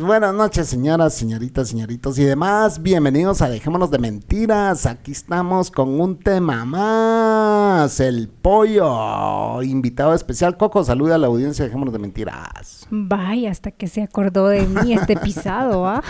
Buenas noches, señoras, señoritas, señoritos y demás. Bienvenidos a Dejémonos de Mentiras. Aquí estamos con un tema más. El pollo. Invitado especial. Coco, saluda a la audiencia de Dejémonos de Mentiras. Vaya, hasta que se acordó de mí este pisado, ¿ah?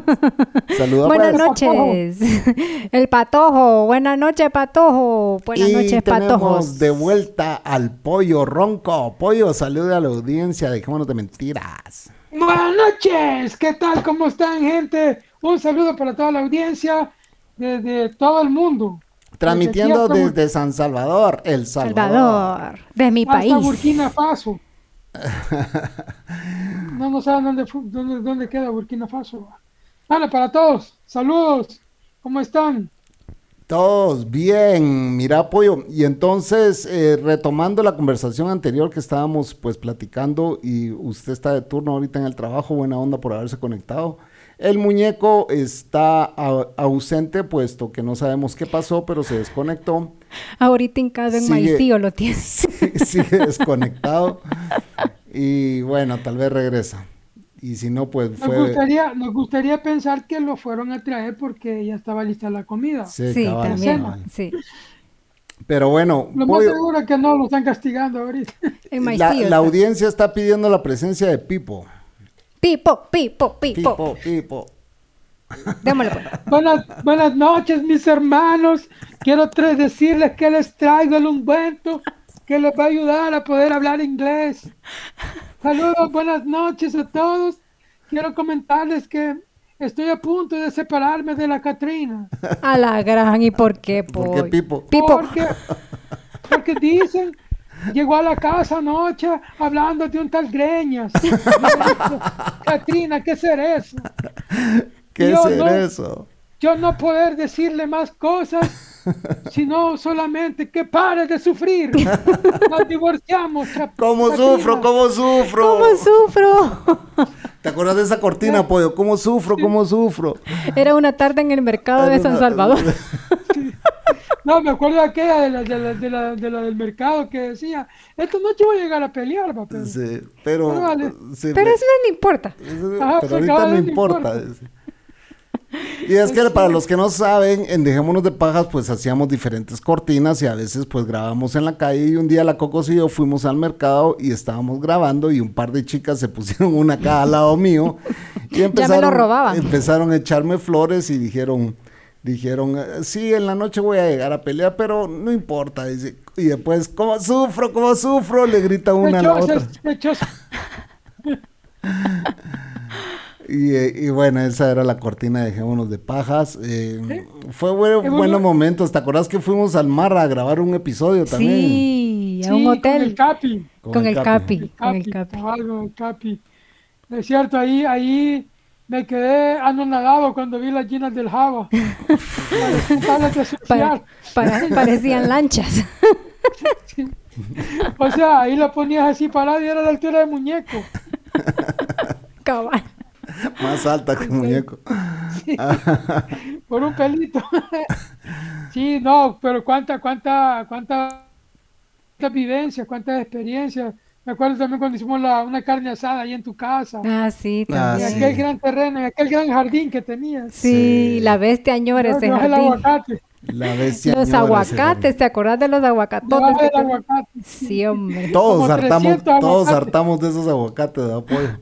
Saludos. Buenas pues. noches. El patojo. Buenas noches, patojo. Buenas y noches, tenemos patojos. de vuelta al pollo ronco. Pollo, saluda a la audiencia de Dejémonos de Mentiras. Buenas noches, ¿qué tal? ¿Cómo están, gente? Un saludo para toda la audiencia de, todo el mundo. Transmitiendo Desde desde San Salvador, El Salvador. Salvador, de mi hasta país. Burkina Faso. No, no saben dónde, fu- dónde, dónde queda Burkina Faso. Vale, para todos, saludos, ¿cómo están? Todos bien, mira pollo. Y entonces, eh, retomando la conversación anterior que estábamos pues platicando y usted está de turno ahorita en el trabajo, buena onda por haberse conectado. El muñeco está ausente puesto que no sabemos qué pasó, pero se desconectó. Ahorita en casa en Maicillo lo tienes. Sigue desconectado. Y bueno, tal vez regresa. Y si no, pues Nos fue... gustaría, nos gustaría pensar que lo fueron a traer porque ya estaba lista la comida. Sí, Sí, cabal, también. cabal. Sí. Pero bueno, Lo más seguro es que no lo están castigando ahorita. En la, la audiencia está pidiendo la presencia de Pipo. Pipo, pipo, pipo. Pipo, Pipo. Démosle pues. Buenas, buenas noches, mis hermanos. Quiero decirles que les traigo el ungüento que les va a ayudar a poder hablar inglés. Saludos, buenas noches a todos. Quiero comentarles que estoy a punto de separarme de la Catrina. A la gran, ¿y por qué, ¿Por qué? Pipo? Pipo. Porque, porque dicen, llegó a la casa anoche hablando de un tal Greñas. Catrina, ¿qué será eso? ¿Qué Yo es no- eso? yo no poder decirle más cosas, sino solamente que pare de sufrir. Nos divorciamos. ¿Cómo Catrina. sufro? ¿Cómo sufro? ¿Cómo sufro? ¿Te acuerdas de esa cortina, pollo? ¿Cómo sufro? ¿Cómo sufro? Era una tarde en el mercado de San Salvador. No, me acuerdo de aquella de la, de la, de la, de la del mercado que decía, esta noche voy a llegar a pelear, va, pero... Sí, pero... Pero vale. sí, Pero me- eso no importa. eso- Ajá, pero pues, ahorita no importa. importa. Y es que para los que no saben, en Dejémonos de Pajas, pues hacíamos diferentes cortinas y a veces pues grabamos en la calle y un día la Cocos y yo fuimos al mercado y estábamos grabando y un par de chicas se pusieron una acá al lado mío y empezaron, robaban. empezaron a echarme flores y dijeron, dijeron, eh, sí, en la noche voy a llegar a pelear, pero no importa. dice. Y después, ¿cómo sufro? ¿Cómo sufro? Le grita una a la otra. Y, eh, y bueno, esa era la cortina de Dejémonos de Pajas. Eh, Fue bueno. buenos momentos. ¿Te acordás que fuimos al mar a grabar un episodio también? Sí, a Sí, un Con el hotel. Capi. Con el Capi. Con el Capi, Capi. con el Capi. Es cierto, ahí, ahí me quedé anonadado cuando vi las llenas del Java. Para- para- parecían lanchas. O sea, ahí la ponías así parada y era la altura de muñeco. Cabal. Más alta que muñeco. Por un pelito. Sí, no, pero cuánta, cuánta, cuánta, cuántas vivencias, cuántas experiencias. Me acuerdo también cuando hicimos la, una carne asada ahí en tu casa. Ah, sí, Ah, En también. sí. aquel gran terreno, en aquel gran jardín que tenías. Sí, Sí. la bestia añora ese Debajo del jardín. aguacate. La bestia Los aguacates, ¿te acordás de los aguacatotes? Que aguacate. Sí, hombre. Todos Como hartamos, 300 todos aguacates. hartamos de esos aguacates de apoyo.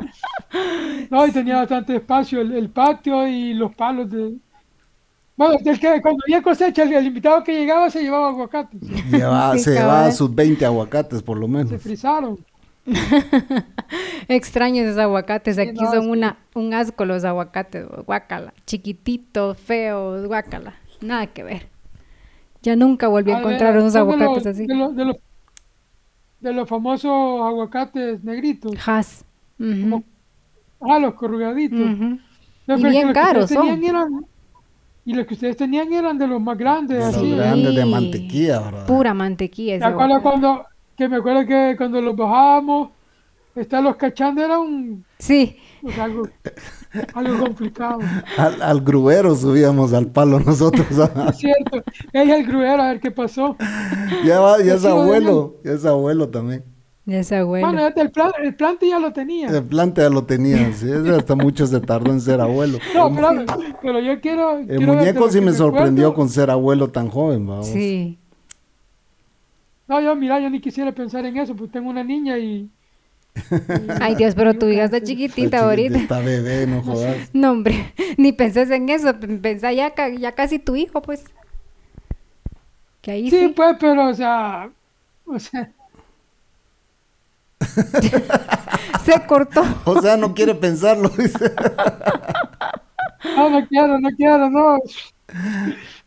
No, y tenía bastante espacio el, el patio y los palos de... Bueno, del que cuando había cosecha, el, el invitado que llegaba se llevaba aguacates. Sí, se llevaba sus 20 aguacates por lo Se menos. frizaron. Extraños esos aguacates. Aquí no, son una, un asco los aguacates. Guácala. Chiquititos, feos, guácala. Nada que ver. Ya nunca volví a A ver, encontrar unos de aguacates los- así. De, los- de los, de los famosos aguacates negritos. Has. Ujú, Como- Ah, los corrugaditos. ujú. No, Y bien los caros ustedes tenían son. eran- y los que ustedes tenían eran de los más grandes, De los así. Sí. grandes de mantequilla, ¿verdad? Pura mantequilla. Me acuerdo cuando, que me acuerdo que cuando los bajábamos, estarlos cachando era un, Sí. sea, algo, algo complicado. Al, al gruero subíamos al palo nosotros. Es cierto. Ella el gruero, a ver qué pasó. ya, va- ya es abuelo, ya es abuelo también. Ya es abuelo. Bueno, este, el, plan, el plante ya lo tenía. El plante ya lo tenía, sí, hasta mucho se tardó en ser abuelo. No, pero, pero yo quiero. El quiero muñeco sí me sorprendió con ser abuelo tan joven, vamos. Sí. No, yo, mira, yo ni quisiera pensar en eso, pues tengo una niña y. Ay Dios, pero tu hija está chiquitita ahorita. Está bebé, no jodas. No, hombre, ni pensés en eso. Pensá ya, ya casi tu hijo, pues. Que ahí Sí, sí. pues, pero, o sea. O sea, Se cortó. O sea, no quiere pensarlo. no, no quiero, no quiero, no.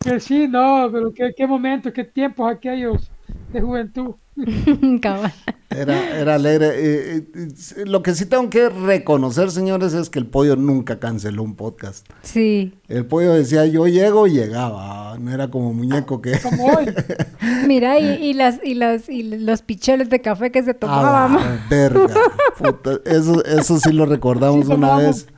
Que sí, no, pero qué, qué momentos, qué tiempos aquellos de juventud. Era, era alegre. Eh, eh, eh, lo que sí tengo que reconocer, señores, es que el pollo nunca canceló un podcast. Sí. El pollo decía, yo llego y llegaba. No era como muñeco que... Como hoy. Mira, y, y las, y, las, y los picheles de café que se A tomaban. la verga. puta, Eso, eso sí lo recordamos Sí, una vez.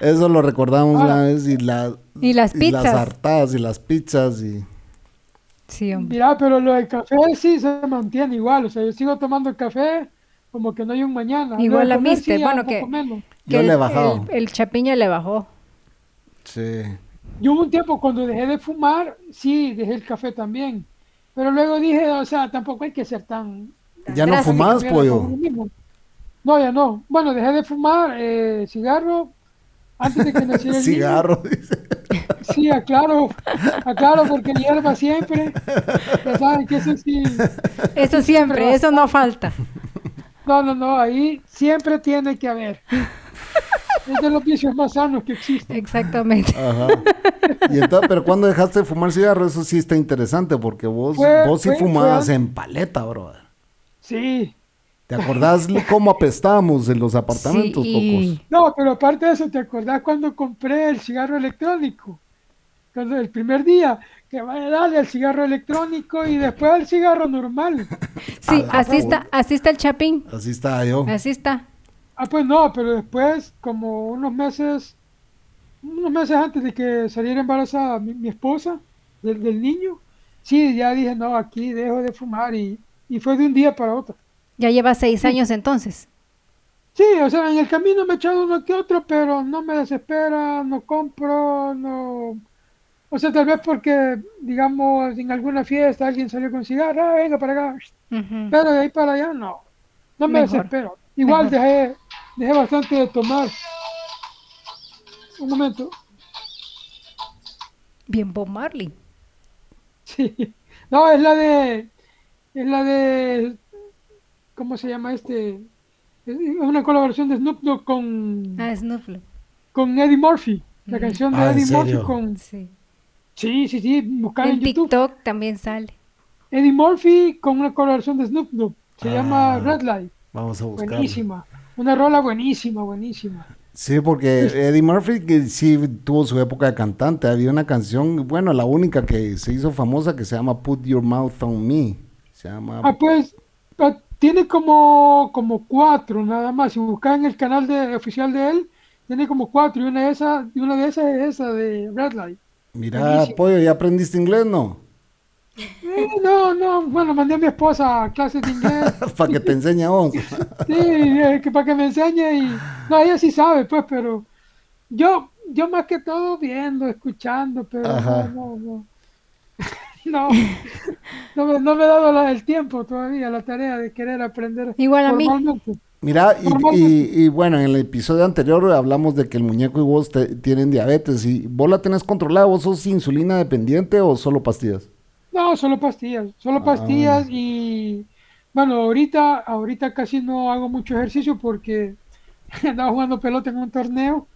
Eso lo recordamos Ah. una vez y, la, Y las pizzas. las hartadas y las pizzas y... Sí, hombre. Mira, pero lo del café sí se mantiene igual. O sea, yo sigo tomando café como que no hay un mañana. Igual la sí, ya bueno, que-. Yo le he el- bajado. El, el chapiña le bajó. Sí. Yo hubo un tiempo cuando dejé de fumar, sí, dejé el café también. Pero luego dije, o sea, tampoco hay que ser tan... ¿Ya no lo pollo? No, ya no. Bueno, dejé de fumar eh, cigarro antes de que naciera el niño. Cigarro, dice. Sí, aclaro, aclaro porque hierba siempre. Ya saben que eso sí. Eso siempre, eso no falta. No, no, no, ahí siempre tiene que haber. Es de los vicios más sanos que existen. Exactamente. Ajá. Y entonces, pero cuando dejaste de fumar cigarro, eso sí está interesante, porque vos, Fue- vos sí fue- fumabas fue- en paleta, brother. Sí. ¿Te acordás cómo apestábamos en los apartamentos, Sí, Cocos? y- No, pero aparte de eso, ¿te acordás cuando compré el cigarro electrónico? Cuando el primer día, que vaya a darle al cigarro electrónico y después al cigarro normal. Sí, así está, así está el chapín. Así estaba yo. Así está. Ah, pues no, pero después, como unos meses, unos meses antes de que saliera embarazada mi, mi esposa del, del niño, sí, ya dije, no, aquí dejo de fumar y, y fue de un día para otro. Ya lleva seis años entonces. Sí, o sea, en el camino me he echado uno que otro, pero no me desespera, no compro, no... O sea, tal vez porque, digamos, en alguna fiesta alguien salió con cigarro, ah, venga para acá, pero de ahí para allá no, no me Mejor. desespero. Igual Mejor. dejé, dejé bastante de tomar. Un momento, Bien Bob Marley. sí. No, es la de, es la de, ¿cómo se llama este? Es una colaboración de Snoop Dogg con, Ah, Snoop Dogg. con Eddie Murphy. La Mm. canción de Ah, ¿en Eddie Murphy con... Sí. Sí, sí, sí, buscar en, En YouTube. TikTok también sale. Eddie Murphy con una colaboración de Snoop Dogg. Se Ah. llama Red Light. Vamos a buscar. Buenísima. Una rola buenísima, buenísima. Sí, porque Eddie Murphy que sí tuvo su época de cantante. Había una canción, bueno, la única que se hizo famosa que se llama Put Your Mouth on Me. Se llama... Ah, pues ah, tiene como, como cuatro nada más. Si buscas en el canal de, oficial de él, tiene como cuatro. Y una de esas, y una de esas es esa de Red Light. Mira, pollo, ¿ya aprendiste inglés, no? Eh, no, no, bueno, mandé a mi esposa a clases de inglés. Para que te enseñe a vos. Sí, eh, que para que me enseñe y no, ella sí sabe, pues, pero yo, yo más que todo viendo, escuchando, pero Ajá. no, no, no, no, no, me, no me he dado la- el tiempo todavía, la tarea de querer aprender Igual a mí. formalmente. Mira, y- y bueno, en el episodio anterior hablamos de que el muñeco y vos te- tienen diabetes. ¿Y vos la tenés controlada? ¿Vos sos insulina dependiente o solo pastillas? No, solo pastillas, solo Ah. pastillas y bueno, ahorita, ahorita casi no hago mucho ejercicio porque andaba jugando pelota en un torneo,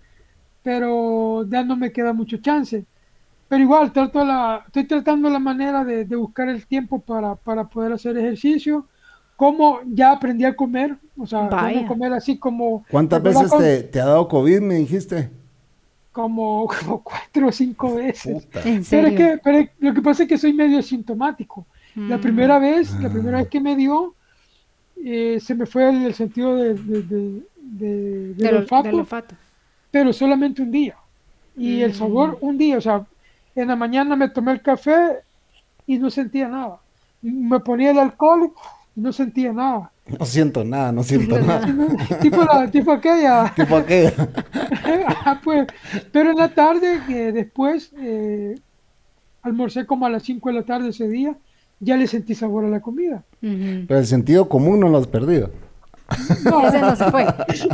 pero ya no me queda mucho chance. Pero igual, trato la, estoy tratando la manera de, de buscar el tiempo para, para poder hacer ejercicio. Como ya aprendí a comer, o sea, no comer así como... ¿Cuántas veces Con- te, te ha dado COVID, me dijiste? Como, como cuatro o cinco veces. Puta. ¿En Pero es que pero lo que pasa es que soy medio asintomático. La Mm. primera vez, la Ah. primera vez que me dio, eh, se me fue el, el sentido de, de- de- de- del Del, olfato, del olfato. pero solamente un día. Y el sabor un día, o sea, en la mañana me tomé el café y no sentía nada. Me ponía el alcohol y no sentía nada. No siento nada, no siento nada. tipo, la, tipo aquella. tipo aquella. Ah, pues, pero en la tarde, que después eh, almorcé como a las 5 de la tarde ese día, ya le sentí sabor a la comida. Pero el sentido común no lo has perdido. No, Ese no se fue.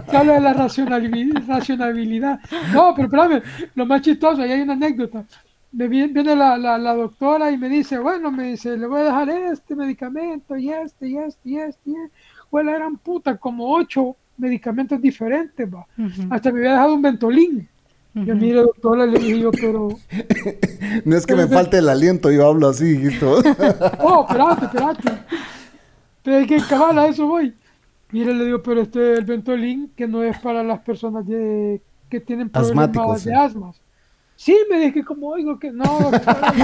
te hablo de la racionalidad. No, pero espérame, lo más chistoso, ahí hay una anécdota. Me viene, viene la, la, la doctora y me dice, bueno, me dice, le voy a dejar este medicamento y este y este y este. Y este. Bueno, eran puta como ocho medicamentos diferentes, va. Hasta me había dejado un ventolín. Yo, mire, doctora, le dije yo, pero... No es que me falte el aliento, yo hablo así, dijiste vos. Oh, espérate, espérate. Pero es que cabal, a eso voy. Mire, le digo, pero este el Ventolin, que no es para las personas de, que tienen problemas Asmáticos, de sí. asmas. Sí, me dije, como oigo que no, doctora,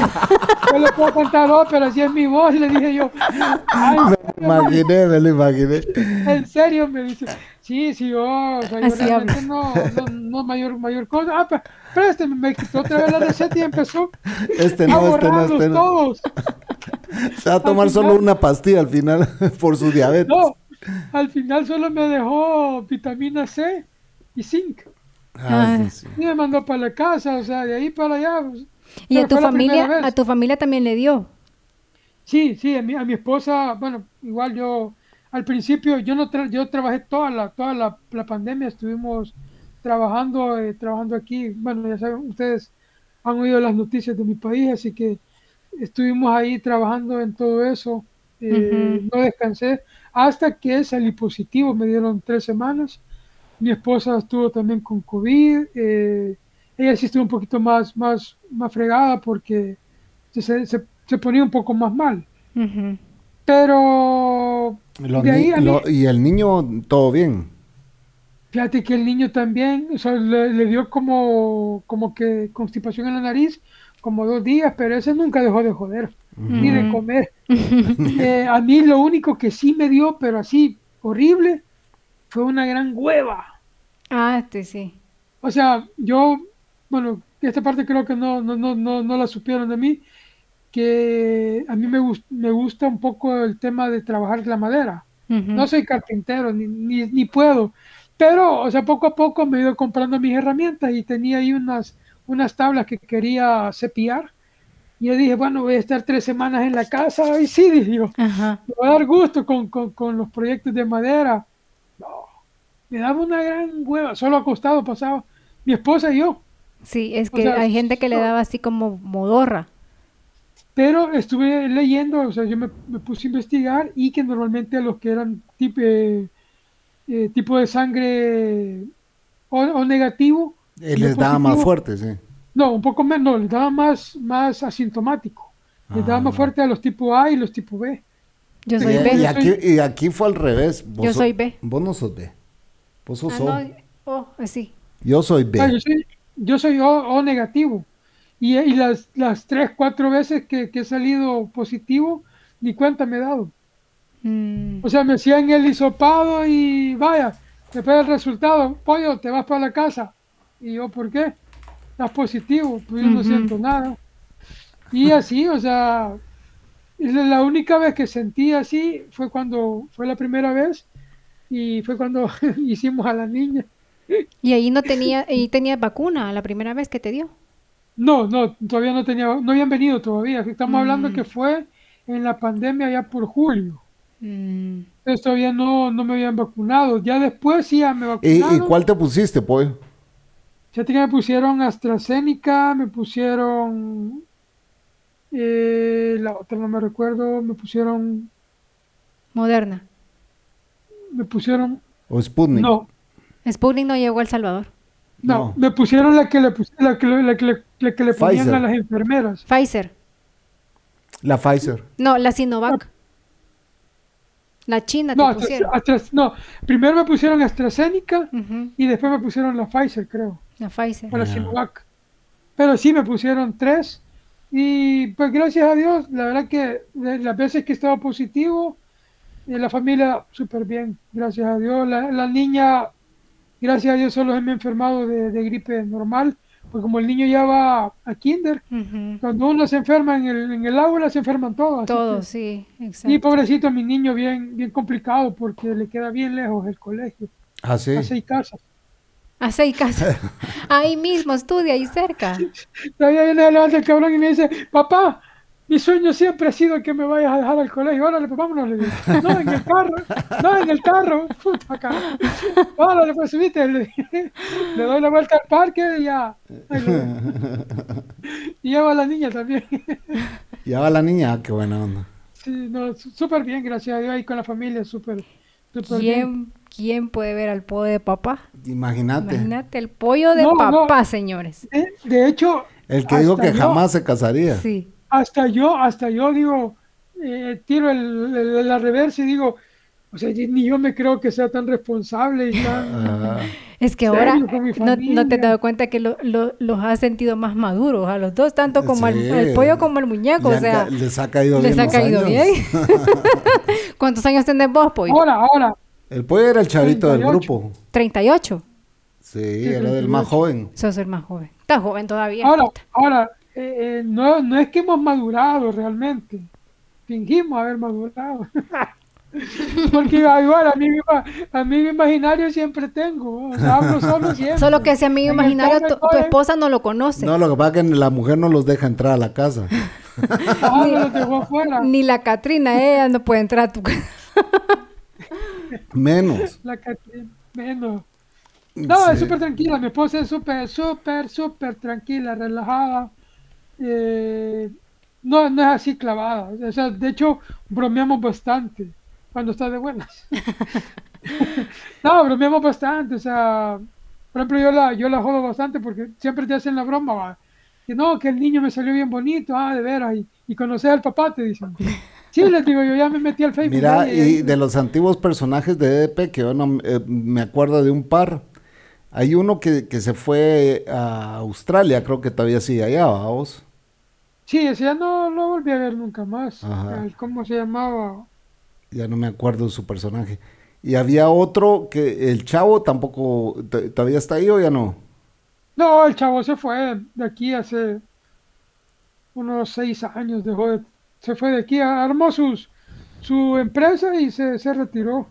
yo le puedo contar ópera, si es mi voz, le dije yo. Ay, Me imaginé, me lo imaginé. en serio, me dice. Sí, sí, yo, o sea, yo Así realmente no, no, no mayor, mayor cosa. Ah, pero, pero este me quitó otra vez la receta y empezó Este a no, este no, borrarlos este no. todos. Se va a tomar solo una pastilla al final por su diabetes. No, al final solo me dejó vitamina C y zinc. Ah, sí, sí. Y me mandó para la casa, o sea, de ahí para allá. pues, ¿Y a tu familia, a tu familia también le dio? Sí, sí, a mi, a mi esposa, bueno, igual yo, al principio, yo no tra- yo trabajé toda la, toda la, la pandemia, estuvimos trabajando, eh, trabajando aquí, bueno, ya saben, ustedes han oído las noticias de mi país, así que estuvimos ahí trabajando en todo eso, eh, no descansé, hasta que salí positivo, me dieron tres semanas, mi esposa estuvo también con COVID, eh, ella sí estuvo un poquito más, más, más fregada porque se, se, se ponía un poco más mal. Pero Los de ahí ni- a mí, lo- y el niño, todo bien. fíjate que el niño también, o sea, le, le dio como, como que constipación en la nariz, como dos días, pero ese nunca dejó de joder, ni de comer. Eh, a mí lo único que sí me dio, pero así horrible, fue una gran hueva. Ah, este sí. O sea, yo, bueno, esta parte creo que no, no, no, no, no la supieron de mí, que a mí me, gus- me gusta un poco el tema de trabajar la madera. Ujú. No soy carpintero, ni, ni, ni puedo. Pero, o sea, poco a poco me he ido comprando mis herramientas y tenía ahí unas, unas tablas que quería cepillar. Y yo dije, bueno, voy a estar tres semanas en la casa. Y sí, dije yo, Ajá. me va a dar gusto con, con, con los proyectos de madera. Me daba una gran hueva. Solo acostado pasaba mi esposa y yo. Sí, es O que sea, hay gente que le daba así como modorra. Pero estuve leyendo, o sea, yo me, me puse a investigar y que normalmente a los que eran tipo, eh, eh, tipo de sangre o, o negativo, Eh, y les daba más fuerte, sí. No, un poco menos, no, les daba más, más asintomático. Les daba Ah. más fuerte a los tipo A y los tipo B. Yo Y, soy y B. aquí, y aquí fue al revés. Vos Yo so- soy B. Vos no sos B. Sos Ah, O. no, oh, sí. Yo soy B. Ah, yo soy, yo soy o, O negativo. Y, y las, las tres, cuatro veces que, que he salido positivo, ni cuenta me he dado. Mm, O sea, me hacían el hisopado y vaya, después del resultado, pollo, te vas para la casa. Y yo, ¿por qué? Estás positivo, pues yo no siento nada. Y así, o sea, la única vez que sentí así fue cuando fue la primera vez y fue cuando hicimos a la niña. Y ahí no tenía, ahí tenías vacuna la primera vez que te dio. No, no, todavía no tenía, no habían venido todavía. Estamos hablando Mm. que fue en la pandemia ya por julio. Mm. Entonces todavía no, no me habían vacunado. Ya después sí ya me ¿Y, vacunaron. y cuál te pusiste, pollo? Fíjate que me pusieron AstraZeneca, me pusieron. eh, la otra no me recuerdo, me pusieron. Moderna. Me pusieron. ¿O Sputnik? No, Sputnik no llegó a El Salvador. no, No. me pusieron la que le, la que, le- la que le- la que le ponían Pfizer. a las enfermeras. Pfizer. La Pfizer. No, la Sinovac. La China te No, Astra- pusieron. Astra- no, primero me pusieron AstraZeneca y después me pusieron la Pfizer, creo. La Pfizer. o la. Sinovac. Pero sí me pusieron tres. Y pues gracias a Dios, la verdad que de las veces que estaba positivo, eh, la familia súper bien, gracias a Dios. La, la niña, gracias a Dios, solo se me ha enfermado de, de gripe normal, porque como el niño ya va a kinder, cuando uno se enferma en el, en el aula, se enferman todos. así Todo, que- sí, Y exacto. pobrecito mi niño, bien, bien complicado, porque le queda bien lejos el colegio, Ah, sí. a seis casas. A seis casas. Ahí mismo, estudia, ahí cerca. Todavía viene a levantar el cabrón y me dice, papá, mi sueño siempre ha sido que me vayas a dejar al colegio. Órale, pues vámonos, le digo. No, en el carro, no, en el carro. Puta cara. Órale, pues subiste. Le, le doy la vuelta al parque y ya. Y llevo a la niña también. Ya va la niña. Qué buena onda. Sí, no, súper bien, gracias a Dios, ahí con la familia, súper, súper bien. ¿Quién, ¿Quién puede ver al pollo de papá? Imagínate. Imagínate, el pollo de No, no. papá, señores. Eh, De hecho, El que dijo que yo- jamás se casaría. Sí. Hasta yo, hasta yo digo, eh, tiro el, el- la reversa y digo, o sea, ni yo me creo que sea tan responsable y tan... Es que ahora no, no te has dado cuenta que lo- lo- los has sentido más maduros a los dos, tanto como al, Sí. al pollo como al muñeco. le O sea, les ha caído les bien. ha caído años. bien. ¿Cuántos años tenés vos, pollo? Ahora, ahora, El pollo era el chavito del 38. grupo. 38. Sí, era del más 38. joven. Sos el más joven. Estás joven todavía. ahora, ahora, eh, eh, no, no es que hemos madurado realmente, fingimos haber madurado. Porque igual, amigo, amigo imaginario siempre tengo, o sea, hablo solo siempre. Solo que ese amigo imaginario, tu, esposa no lo conoce. No, lo que pasa es que la mujer no los deja entrar a la casa. Ah, me los dejó afuera. Ni la Catrina, ella no puede entrar a tu casa. Menos. La Catrina, menos. No, es súper tranquila. Mi esposa es súper, súper, súper tranquila, relajada. Eh, no, no es así clavada. O sea, de hecho, bromeamos bastante cuando está de buenas. no, bromeamos bastante. O sea, por ejemplo, yo la, yo la jodo bastante porque siempre te hacen la broma. va, Que no, que el niño me salió bien bonito. Ah, de veras. Y, y conocer al papá, te dicen. Sí, les digo, yo ya me metí al Facebook. Mira, y de los antiguos personajes de EDP, que yo no eh, me acuerdo de un par. Hay uno que, que se fue a Australia, creo que todavía sigue allá, vamos. Sí, ese ya no lo volví a ver nunca más. Ajá. ¿Cómo se llamaba? Ya no me acuerdo de su personaje. Y había otro que el chavo tampoco, todavía está ahí o ya no. No, el chavo se fue de aquí hace unos seis años. Dejó de- se fue de aquí, armó sus, su empresa y se, se retiró.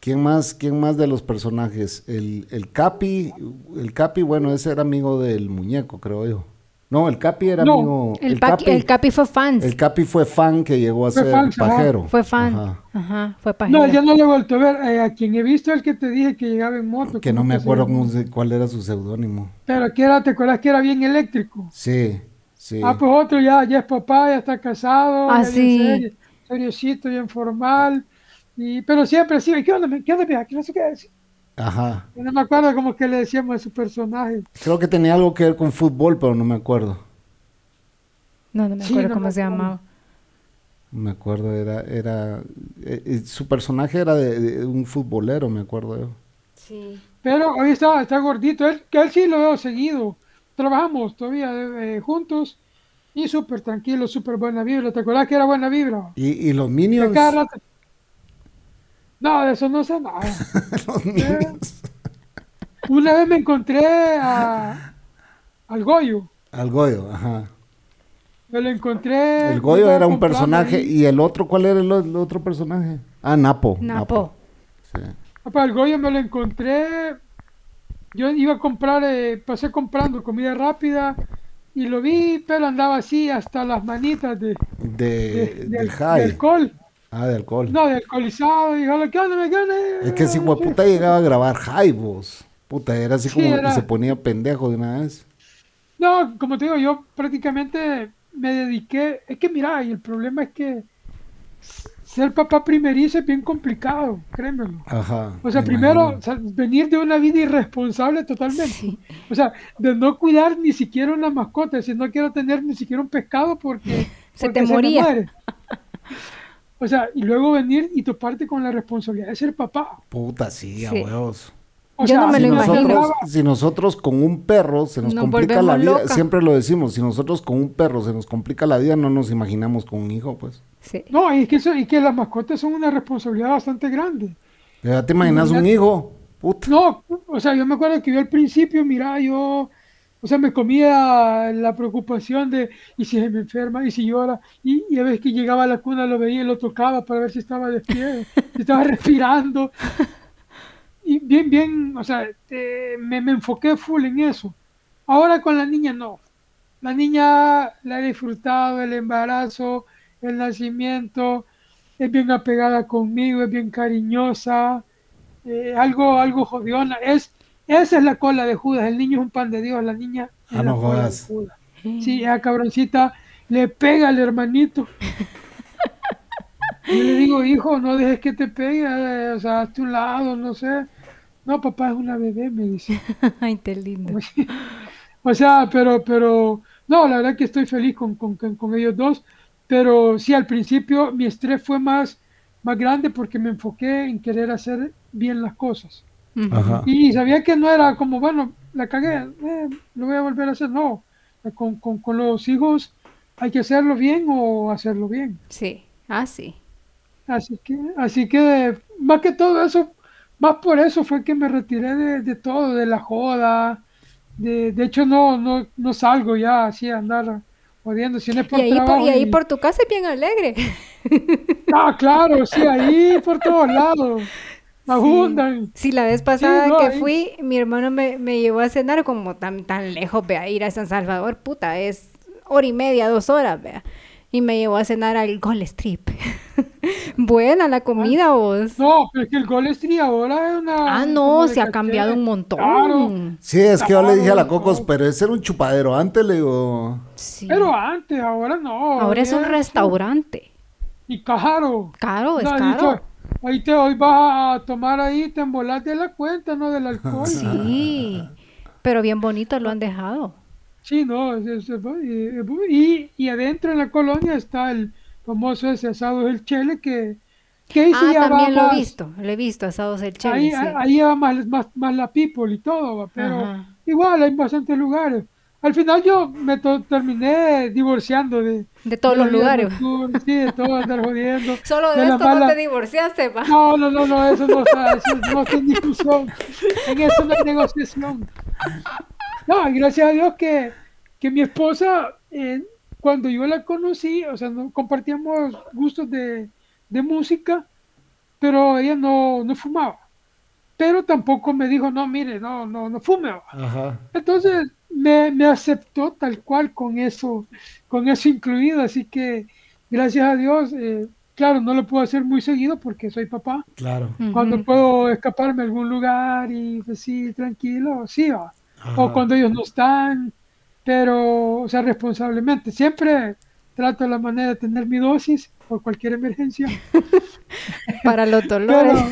¿Quién más, quién más de los personajes? El, el Capi, el Capi, bueno, ese era amigo del muñeco, creo yo. No, el Capi era No. amigo. El, Paqui- el Capi fue fans. el Capi fue fan que llegó a Fue ser fan, ajá. pajero. Fue fan. Ajá. Ajá, fue No, pajero. ya no lo he vuelto a ver. Eh, a quien he visto el que te dije que llegaba en moto. Que no ¿cómo me acuerdo cómo cuál era su seudónimo. Pero que era, ¿te acuerdas que era bien eléctrico? Sí, sí. Ah, pues otro ya, ya es papá, ya está casado, Ah, bien sí. serio, seriosito, bien formal. Y, pero siempre sí, ¿qué onda? ¿Qué onda? ¿Qué no sé qué decir? Ajá. Yo No me acuerdo como que le decíamos a su personaje. Creo que tenía algo que ver con fútbol, pero no me acuerdo. No, no me Sí, acuerdo no cómo me se acuerdo. llamaba. No me acuerdo, era, era, eh, eh, su personaje era de, de un futbolero, me acuerdo yo. Sí. Pero ahí está, está gordito. Él, que él sí lo veo seguido. Trabajamos todavía eh, juntos y súper tranquilo, súper buena vibra. ¿Te acuerdas que era buena vibra? Y, y los Minions, No, de eso no sé nada. los Minions, Una vez me encontré a, al Goyo. al Goyo, ajá. Me lo encontré. El Goyo era un personaje ahí. y el otro, ¿cuál era el, otro personaje? Ah, Napo. Napo. Sí. Ah, Para el Goyo me lo encontré. Yo iba a comprar, eh, pasé comprando comida rápida y lo vi, pero andaba así hasta las manitas de, De, de- del del, High. de alcohol. Ah, de alcohol. No, de alcoholizado. Y hola, ¿qué onda, me gana? Es que si puta llegaba a grabar jaibos. Puta, era así Sí, como era- que se ponía pendejo de una vez. No, como te digo, yo prácticamente me dediqué. Es que mira, y el problema es que ser papá primerizo es bien complicado, créemelo. Ajá. O sea, me primero, imagino. o sea, venir de una vida irresponsable totalmente. Sí. O sea, de no cuidar ni siquiera una mascota, si no quiero tener ni siquiera un pescado porque Se porque te moría. muere. O sea, y luego venir y toparte con la responsabilidad de ser papá. Puta, sí, a Sí. huevos. O Yo no me Si lo nosotros, imagino. si nosotros con un perro se nos Nos complica la vida, siempre lo decimos, si nosotros con un perro se nos complica la vida, no nos imaginamos con un hijo, pues. Sí. No, y es que, eso, y que las mascotas son una responsabilidad bastante grande. Ya te imaginas un hijo, puta. No, o sea, yo me acuerdo que yo al principio, mira, yo, o sea, me comía la preocupación de, y si se me enferma, y si llora, y, y a veces que llegaba a la cuna lo veía y lo tocaba para ver si estaba despierto, si estaba respirando. Y bien, bien, o sea, eh, me, me enfoqué full en eso. Ahora con la niña no. La niña la he disfrutado, el embarazo, el nacimiento, es bien apegada conmigo, es bien cariñosa, eh, algo, algo jodiona. Es, esa es la cola de Judas, el niño es un pan de Dios, la niña es Ah, la no cola de. Judas. Sí, a cabroncita le pega al hermanito. Yo le digo, hijo, no dejes que te pegue, eh, o sea, hazte un lado, no sé. No, papá es una bebé, me dice. Ay, qué lindo. O sea, pero, pero, no, la verdad que estoy feliz con, con, con- con ellos dos, pero sí, al principio mi estrés fue más, más grande porque me enfoqué en querer hacer bien las cosas. Y sabía que no era como, bueno, la cagué, eh, lo voy a volver a hacer, no. Con, con, con los hijos hay que hacerlo bien o hacerlo bien. Sí. Ah, sí. Así que, así que, más que todo eso, más por eso fue que me retiré de, de todo, de la joda. De, de hecho, no, no, no salgo ya así a andar jodiendo. Si no es por Y ahí, por, y ahí y- por tu casa es bien alegre. Ah, claro, sí, ahí por todos lados. Abundan. Sí, la vez pasada no, que fui, mi hermano me, me llevó a cenar como tan, tan lejos, vea, ir a San Salvador, puta, es hora y media, dos horas, vea. Y me llevó a cenar al Gold Strip. Buena la comida, vos. No, pero es que el Gold Street ahora es una. Ah, no, se ha cambiado un montón. Claro. Sí, es que yo le dije a la Cocos, no. pero ese era un chupadero. Antes le digo, Sí. Pero antes, ahora no. Ahora es un restaurante. Y caro. Caro, es No, caro. Ahí te hoy vas a tomar ahí, te embolas de la cuenta, ¿no? Del alcohol. Sí. Pero bien bonito lo han dejado. Sí, no, es- es- es- y, y adentro en la colonia está el famoso ese asado del Chele que, que ahí sí Ah, va también lo he visto. Lo he visto, asados el chile. ahí, sí. ahí va más, más, más la people y todo, pero Ajá. igual hay bastantes lugares. Al final yo me to- terminé divorciando de, De todos de los lugares. sí, de todo andar jodiendo. Solo de, esto no te divorciaste, va. No, no, no, no, eso no está, eso no está en discusión. En eso no hay negociación. No, gracias a Dios que, que mi esposa, eh, cuando yo la conocí, o sea, no compartíamos gustos de, de música, pero ella no, no fumaba. Pero tampoco me dijo, no, mire, no, no, no fume. va". ajá. Entonces me, me aceptó tal cual con eso, con eso incluido, así que gracias a Dios, eh, claro, no lo puedo hacer muy seguido porque soy papá. Claro. Cuando puedo escaparme a algún lugar y pues, sí, tranquilo, sí, va. Ajá. O cuando ellos no están, pero, o sea, responsablemente. Siempre trato la manera de tener mi dosis por cualquier emergencia. Para los Pero, dolores.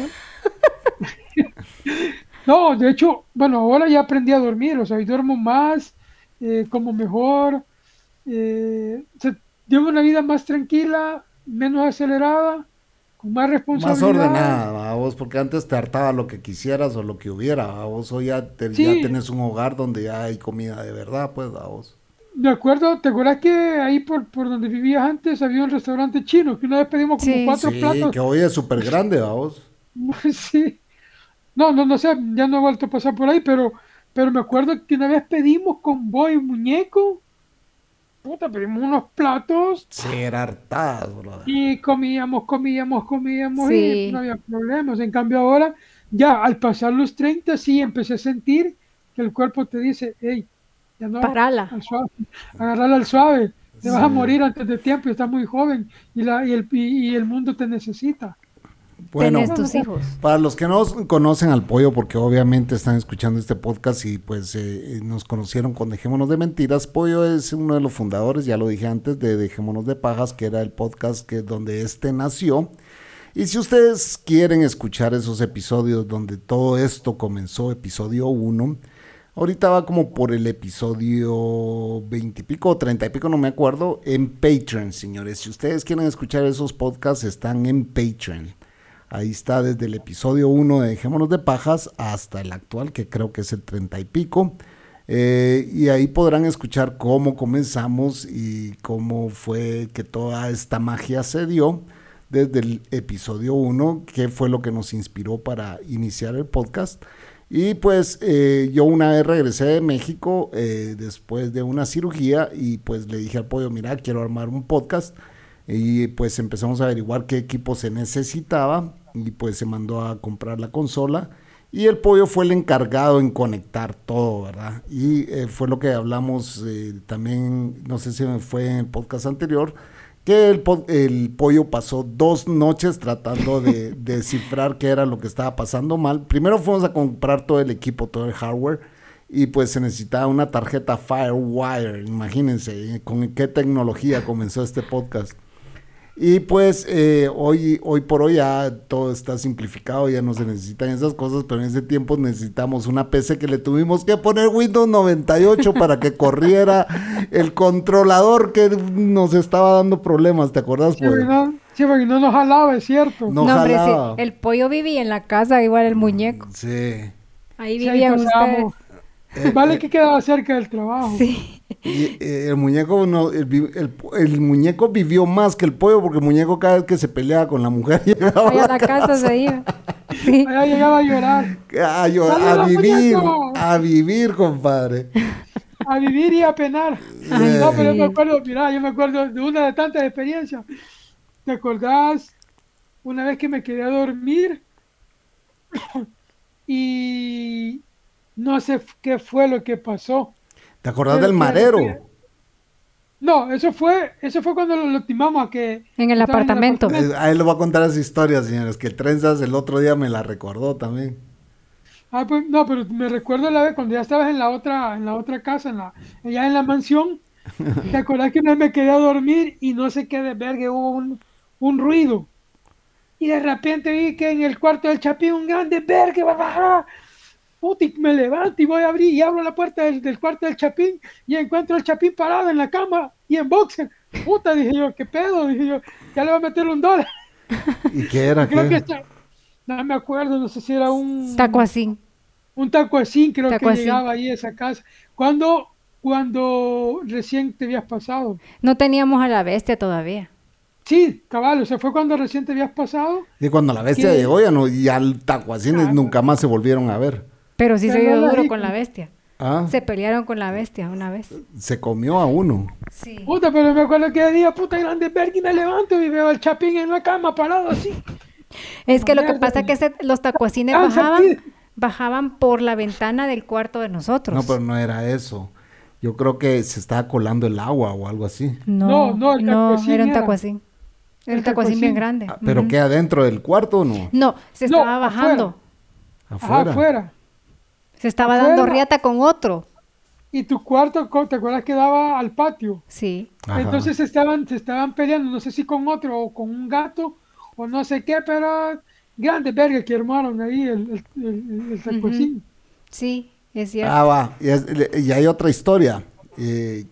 no, de hecho, bueno, ahora ya aprendí a dormir, o sea, y duermo más, eh, como mejor, eh, o sea, llevo una vida más tranquila, menos acelerada, con más Más responsabilidad. ordenada, ¿va vos, porque antes te hartaba lo que quisieras o lo que hubiera, ¿va vos hoy ya, te- Sí. ya tenés un hogar donde ya hay comida de verdad, pues, ¿va vos. De acuerdo, ¿te acuerdas que ahí por, por donde vivías antes había un restaurante chino? Que una vez pedimos como Sí. cuatro Sí, platos. que hoy es súper grande, ¿va vos. Sí. No, no, no sé, ya no he vuelto a pasar por ahí, pero, pero me acuerdo que una vez pedimos con boy muñeco. Puta, pedimos unos platos Sí, era hartadas, bro. y comíamos, comíamos, comíamos Sí. y no había problemas. En cambio ahora, ya al pasar los 30, sí empecé a sentir que el cuerpo te dice, hey, ya no, Parala. al suave, agarrarla al suave. Te vas a morir antes de tiempo y estás muy joven y, la, y, el, y, y el mundo te necesita. Bueno, Tenés tus hijos. para los que no conocen al pollo, porque obviamente están escuchando este podcast y pues eh, nos conocieron con Dejémonos de Mentiras, Pollo es uno de los fundadores, ya lo dije antes, de Dejémonos de Pajas, que era el podcast que donde este nació. Y si ustedes quieren escuchar esos episodios donde todo esto comenzó, episodio 1, ahorita va como por el episodio 20 y pico o 30 y pico, no me acuerdo, en Patreon, señores. Si ustedes quieren escuchar esos podcasts, están en Patreon. Ahí está desde el episodio 1 de Dejémonos de Pajas hasta el actual, que creo que es el 30 y pico. Eh, y ahí podrán escuchar cómo comenzamos y cómo fue que toda esta magia se dio desde el episodio 1, que fue lo que nos inspiró para iniciar el podcast. Y pues eh, yo una vez regresé de México eh, después de una cirugía y pues le dije al pollo, mira, quiero armar un podcast. Y pues empezamos a averiguar qué equipo se necesitaba y pues se mandó a comprar la consola. Y el pollo fue el encargado en conectar todo, ¿verdad? Y eh, fue lo que hablamos eh, también, no sé si fue en el podcast anterior, que el, po- el pollo pasó dos noches tratando de de descifrar qué era lo que estaba pasando mal. Primero fuimos a comprar todo el equipo, todo el hardware, y pues se necesitaba una tarjeta Firewire, imagínense, eh, con qué tecnología comenzó este podcast. Y pues eh, hoy, hoy por hoy ya todo está simplificado, ya no se necesitan esas cosas, pero en ese tiempo necesitamos una PC que le tuvimos que poner Windows 98 para que corriera el controlador que nos estaba dando problemas, ¿te acuerdas? Sí, porque Pues? no, sí, porque no nos jalaba, es cierto. No No, hombre, sí, el pollo vivía en la casa, igual el muñeco. Sí. Ahí Sí, ahí vivían ustedes. Pasábamos. vale que quedaba cerca del trabajo. Sí. Y eh, el muñeco no, el, el- el muñeco vivió más que el pollo porque el muñeco cada vez que se peleaba con la mujer llegaba Ahí a a la casa se iba. Sí. Allá llegaba a llorar, a, yo- ¡Dale a la vivir, muñeco! a vivir, compadre. a vivir y a penar. Ay, no, pero yo me acuerdo, mira, yo me acuerdo de una de tantas experiencias. ¿Te acordás una vez que me quedé a dormir y no sé qué fue lo que pasó? ¿Te acordás Pero del que- marero? No, eso fue, eso fue cuando lo, lo timamos a que En el apartamento. Eh, A él le voy a contar esa historia, señores, que Trenzas el otro día me la recordó también. Ah, pues no, pero me recuerdo la vez cuando ya estabas en la otra, en la otra casa, en la, allá en la mansión. ¿Te acordás que una vez me quedé a dormir y no sé qué de verga hubo un, un ruido? Y de repente vi que en el cuarto del chapín un grande verga y me levanto y voy a abrir y abro la puerta del, del cuarto del chapín y encuentro al chapín parado en la cama y en boxer. Puta, dije yo, ¿qué pedo? Dije yo, ya le voy a meter un dólar. ¿Y qué era? Creo qué? que está, no me acuerdo, no sé si era un Taco así. un taco así creo Taco que así. llegaba ahí a esa casa. Cuando, cuando recién te habías pasado. No teníamos a la bestia todavía. Sí, cabal, o sea, fue cuando recién te habías pasado. Y cuando la bestia ¿Qué? llegó, ya no, ya el tacuacines Ah, nunca más se volvieron a ver. Pero sí se dio duro con la bestia. Ah, Se pelearon con la bestia una vez. se comió a uno. Sí. Puta, pero me acuerdo que día, puta grande verga, y me levanto y veo al chapín en la cama parado así. Es que lo que pasa es que se- los tacuacines Ah, bajaban, bajaban por la ventana del cuarto de nosotros. No, pero no era eso. Yo creo que se estaba colando el agua o algo así. No, No, no, el no, era un tacuacín. Era El un tacuacín bien grande. Ah, ¿Pero qué adentro del cuarto o no? No, se No, estaba bajando. Afuera. Ajá, afuera. Se estaba dando riata con otro. Y tu cuarto, ¿te acuerdas que daba al patio? Sí. Ajá. Entonces se estaban, se estaban peleando, no sé si con otro o con un gato o no sé qué, pero grande verga que armaron ahí el, el, el, el tacuacín. Sí, es cierto. Ah, va. Y, es- y hay otra historia. Eh,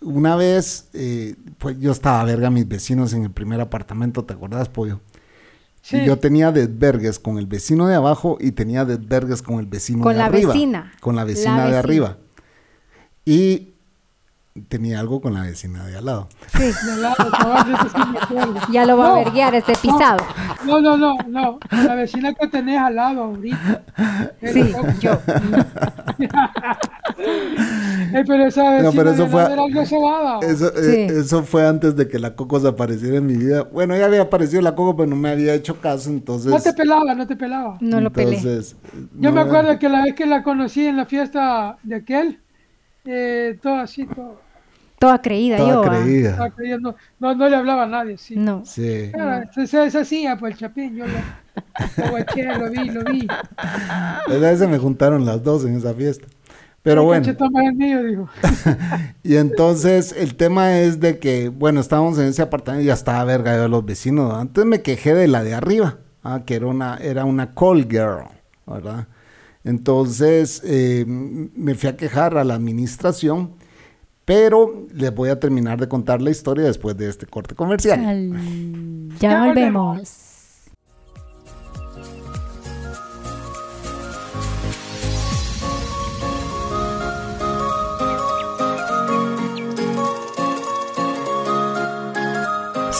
una vez, eh, pues yo estaba verga a mis vecinos en el primer apartamento, ¿te acordás, pollo? Sí. Y yo tenía desvergues con el vecino de abajo y tenía desvergues con el vecino Con de la arriba. vecina. Con la La vecina de vecina. arriba. Y tenía algo con la vecina de al lado. Sí. De lado, eso sí me acuerdo. Ya lo va No, a verguiar este pisado. No, no, no, no. La vecina que tenés al lado ahorita. Sí, yo. Eh, pero esa vecina No, pero eso fue- lado era algo sobada. Eso, Sí. eh, eso fue antes de que la Coco se apareciera en mi vida. Bueno, ya había aparecido la Coco, pero no me había hecho caso, entonces... No te pelaba, no te pelaba. No lo entonces, Yo no me acuerdo que la vez que la conocí en la fiesta de aquel, eh, todo así, todo. Toda creída Toda yo. ¿va? creída. Estaba creyendo- no, no le hablaba a nadie, sí. No. Sí. Era- se, se, se hacía, pues el chapín, yo lo, lo guaché, lo vi, lo vi. Esa vez se me juntaron las dos en esa fiesta. Pero El bueno. el mío. Y entonces el tema es de que, bueno, estábamos en ese apartamento y ya estaba verga de los vecinos. ¿no? Antes me quejé de la de arriba, ah, que era una, era una call girl, ¿verdad? Entonces eh, me fui a quejar a la administración, pero les voy a terminar de contar la historia después de este corte comercial. Al- Ya, Ya volvemos.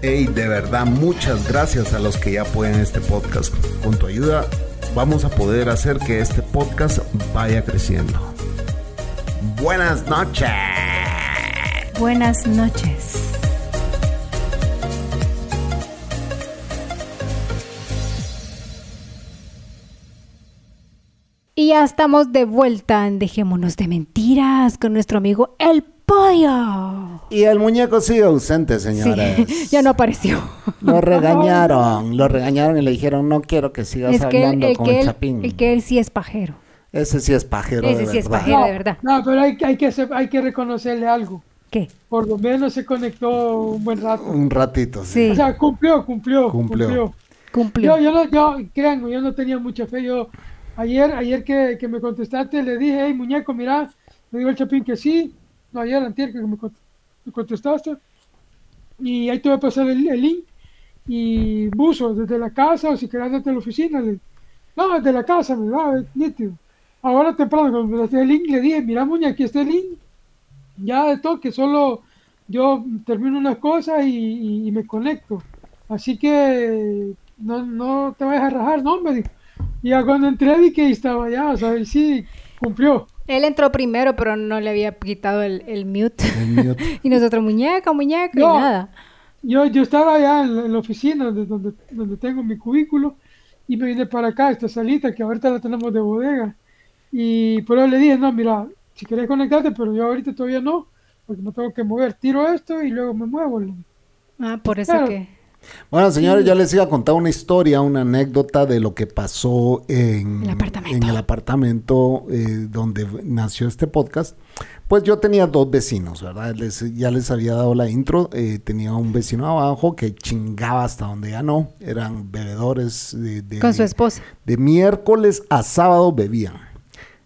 Hey, de verdad, muchas gracias a los que ya apoyan este podcast. Con tu ayuda vamos a poder hacer que este podcast vaya creciendo. Buenas noches. Buenas noches. Y ya estamos de vuelta en Dejémonos de Mentiras con nuestro amigo El Pollo. Y el muñeco sigue ausente, señores. Sí, ya no apareció. Lo regañaron, lo regañaron y le dijeron, no quiero que sigas Es que hablando el, con que el chapín. el que él sí es pajero. Ese sí es pajero Ese de sí es verdad. pajero. de verdad. No, pero hay, hay, que, hay que reconocerle algo. ¿Qué? Por lo menos se conectó un buen rato. Un ratito, sí. Sí, O sea, cumplió, cumplió, Cumplió. cumplió. cumplió. Yo, yo, no, yo, créanme, yo no tenía mucha fe. Yo, ayer, ayer que, que me contestaste, le dije, hey, muñeco, mira, le digo al Chapín que sí. Ayer, antier, que me, me contestaste. Y ahí te voy a pasar el, link. Y buzo, desde la casa, o si querés desde la oficina. Le, no, desde la casa, me nítido. Ahora temprano, cuando me el link, le dije, mira, muñeco, aquí está el link. Ya de toque, solo yo termino unas cosas y, me conecto. Así que no, no te vayas a rajar, no, me dijo. Y ya cuando entré vi que estaba ya, o sea, sí cumplió. Él entró primero, pero no le había quitado el, el mute. El mute. y nosotros, muñeca, muñeca, No. y nada. Yo, yo estaba allá en la, en la oficina donde, donde, donde tengo mi cubículo y me vine para acá, esta salita que ahorita la tenemos de bodega. Y pero le dije, no, mira, si querés conectarte, pero yo ahorita todavía no, porque me tengo que mover. Tiro esto y luego me muevo. Ah, por eso Claro. que... Bueno, señores, ya les iba a contar una historia, una anécdota de lo que pasó en El apartamento. en el apartamento eh, donde nació este podcast. Pues yo tenía dos vecinos, ¿verdad? Les- ya les había dado la intro. eh, tenía un vecino abajo que chingaba hasta donde ya no. Eran bebedores de, de- Con su esposa. de miércoles a sábado bebían.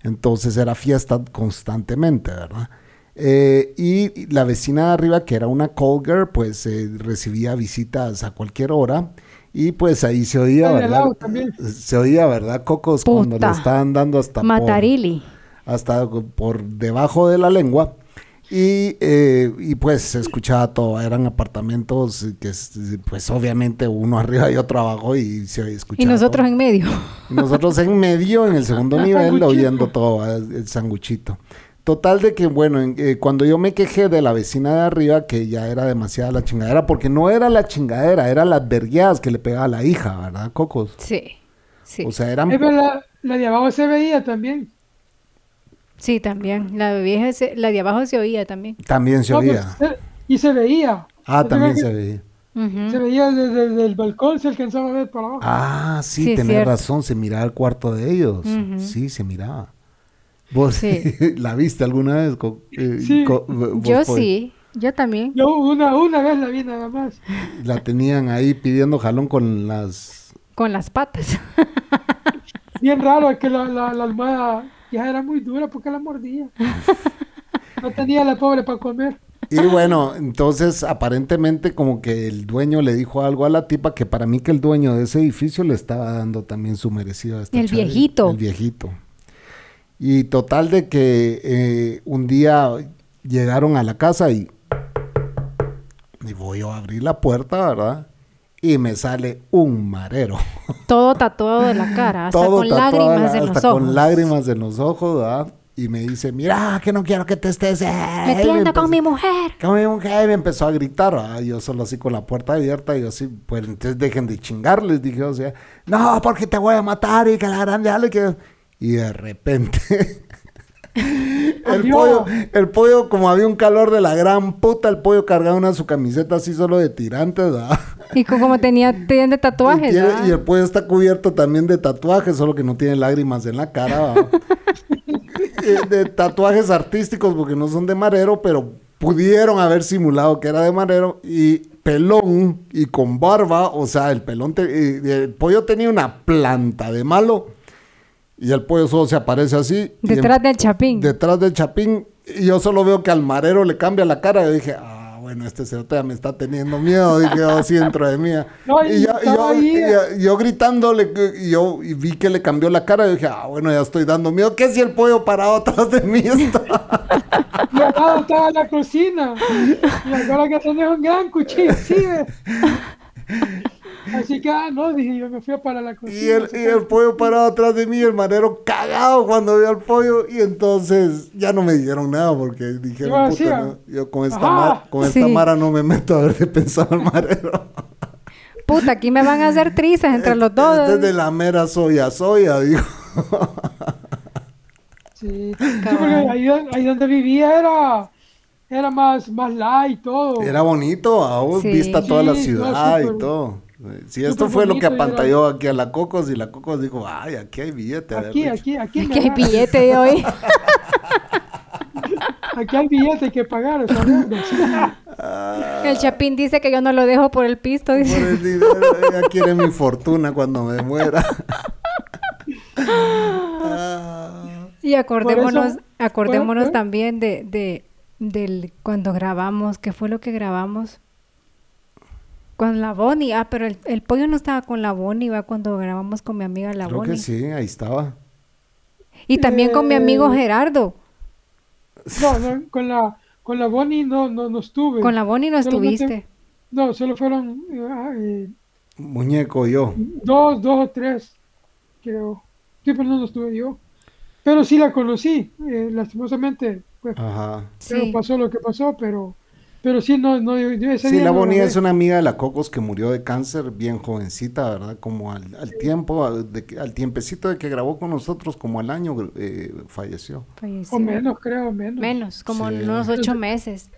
Entonces era fiesta constantemente, ¿verdad? Eh, y la vecina de arriba, que era una call girl, pues eh, recibía visitas a cualquier hora. Y pues ahí se oía, ¿verdad? Se oía, ¿verdad, Cocos? Cuando Puta. le estaban dando hasta por, Matarili. hasta por debajo de la lengua. Y, eh, y pues se escuchaba todo, eran apartamentos que es- pues obviamente uno arriba y otro abajo y se escuchaba. Y nosotros todo. en medio. Y nosotros en medio, en el segundo nivel, oyendo todo, el sanguchito. Total de que, bueno, en- eh, cuando yo me quejé de la vecina de arriba, que ya era demasiada la chingadera, porque no era la chingadera, era las vergueadas que le pegaba a la hija, ¿verdad, Cocos? Sí, sí. O sea, eran... Es verdad, la de abajo se veía también. sí, también. La, vieja se- la de abajo se oía también. También se oía. y se veía. Ah, también se que veía. Se veía desde, desde el balcón, se alcanzaba a ver para abajo. Ah, sí, Sí, tenés razón, se miraba el cuarto de ellos. Sí, se miraba. ¿Vos Sí. la viste alguna vez? Eh, Sí. Yo sí, yo también. Yo una, una vez la vi nada más. La tenían ahí pidiendo jalón con las... Con las patas. Bien raro que la, la, la almohada ya era muy dura porque la mordía. No tenía la pobre para comer. Y bueno, entonces aparentemente como que el dueño le dijo algo a la tipa que para mí que el dueño de ese edificio le estaba dando también su merecido a esta El viejito. El viejito. Y total de que eh, un día llegaron a la casa y, y voy a abrir la puerta, ¿verdad? Y me sale un marero. Todo tatuado de la cara, hasta Todo con lágrimas en hasta los ojos. con lágrimas en los ojos, ¿verdad? Y me dice, mira, que no quiero que te estés... eh", y me Metiendo con empezó- mi mujer. Con mi mujer y me empezó a gritar, ¿verdad? Yo solo así con la puerta abierta, y yo así, pues entonces dejen de chingarles, dije, o sea, no, porque te voy a matar y que la grande ale que... Y de repente, el pollo, el pollo, como había un calor de la gran puta, el pollo cargaba una su camiseta así solo de tirantes, ¿verdad? Y co- como tenía, tenían de Y, tatuajes, tiene- ¿verdad? y el pollo está cubierto también de tatuajes, solo que no tiene lágrimas en la cara. Eh, de tatuajes artísticos, porque no son de marero, pero pudieron haber simulado que era de marero. Y pelón y con barba, o sea, el pelón, te- eh, el pollo tenía una planta de malo. Y el pollo solo se aparece así. Detrás en- del chapín. Detrás del chapín. Y yo solo veo que al marero le cambia la cara. Y dije, ah, bueno, este cerote ya me está teniendo miedo. Dije, yo así dentro de mí. No, y yo, estaba yo- y yo- yo gritándole, y yo y vi que le cambió la cara. Y dije, ah, bueno, ya estoy dando miedo. ¿Qué si el pollo parado atrás de mí está? Y lado estaba la cocina. Y ahora que tenés un gran cuchillo, sí. Así que, ah, no, dije, yo me fui para la cocina. Y el, y el pollo parado atrás de mí, el marero cagado cuando vio al pollo. Y entonces ya no me dijeron nada porque dijeron, Yo puta, no, yo con esta, mar- con esta Sí. mara no me meto a ver qué pensaba el marero. Puta, aquí me van a hacer trizas entre los dos. Desde Este la mera soya, soya, digo. Sí, sí, porque ahí, ahí donde vivía era, era más, más light y todo. Era bonito, aún Sí. vista toda la no, ciudad y todo. Si esto fue lo que apantalló aquí a la Cocos y la Cocos dijo, ay, aquí hay billete. Aquí, bicho". aquí, aquí, Aquí hay billete de hoy. aquí hay billete que pagar. mierda. El chapín dice que yo no lo dejo por el pisto. Por Dice. el dinero, ella quiere mi fortuna cuando me muera. Ah, Y acordémonos, Por eso- acordémonos por- ¿eh? también de, de del cuando grabamos, ¿qué fue lo que grabamos? Con la Bonnie, ah, pero el, el pollo no estaba con la Bonnie, va cuando grabamos con mi amiga la creo Bonnie. que sí, ahí estaba. Y también con mi amigo Eh, Gerardo. No, no, con la, con la Bonnie no, no, no estuve. Con la Bonnie no Solamente- estuviste. No, solo fueron eh, eh, Muñeco yo. dos, dos o tres, creo. Sí, pero no, no estuve yo. Pero sí la conocí, eh, lastimosamente, pues, Ajá. pero Sí. pasó lo que pasó, pero, pero sí, no, no, yo, yo ese Sí, día la no es una amiga de la Cocos que murió de cáncer bien jovencita, ¿verdad? Como al, al tiempo, al, de que- al tiempecito de que grabó con nosotros, como al año eh, falleció. Falleció. O menos, creo, menos. Menos, como Sí. unos ocho meses.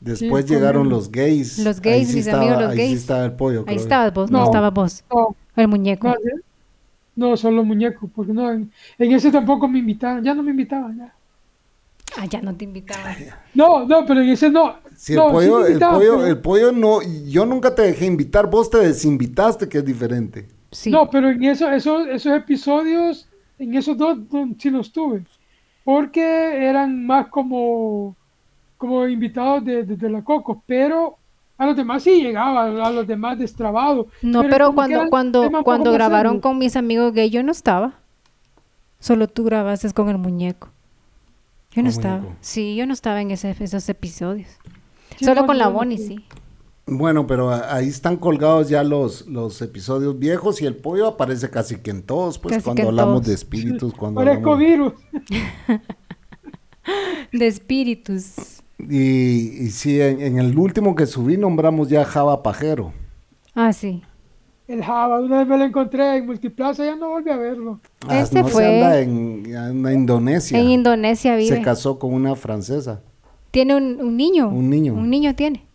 Después Sí, llegaron los gays. Los Ahí gays, sí mis estaba- amigos, los ahí sí gays. estaba el pollo. Ahí estabas vos, no, No. estabas vos. No, El muñeco. no, no, solo muñecos, porque no, en, en ese tampoco me invitaban, ya no me invitaban, ya. Ah, ya no te invitaban. No, no, pero en ese no. Sí, el no, pollo, el pollo, el pollo no, yo nunca te dejé invitar, vos te desinvitaste, que es diferente. Sí. No, pero en eso, eso- esos episodios, en esos dos sí los tuve. Porque eran más como, como invitados de, de, de la Coco. Pero a los demás sí llegaba, a los demás destrabados. No, pero, cuando, cuando, cuando grabaron con mis amigos gay, yo no estaba. Solo tú grabaste con el muñeco. Yo no estaba. muñeco. Sí, yo no estaba en ese, esos episodios. Solo con la Bonnie, sí. sí. Bueno, pero ahí están colgados ya los, los episodios viejos y el pollo aparece casi que en todos, pues Casi cuando hablamos todos. de espíritus, cuando hablamos... virus. De espíritus. Y, y sí, en, en el último que subí nombramos ya Java Pajero. Ah, sí. El Java, una vez me lo encontré en Multiplaza, ya no volví a verlo. Ah, Ese no se fue- anda en, anda en Indonesia. En Indonesia vive. Se casó con una francesa. Tiene un, un niño. Un niño. Un niño tiene.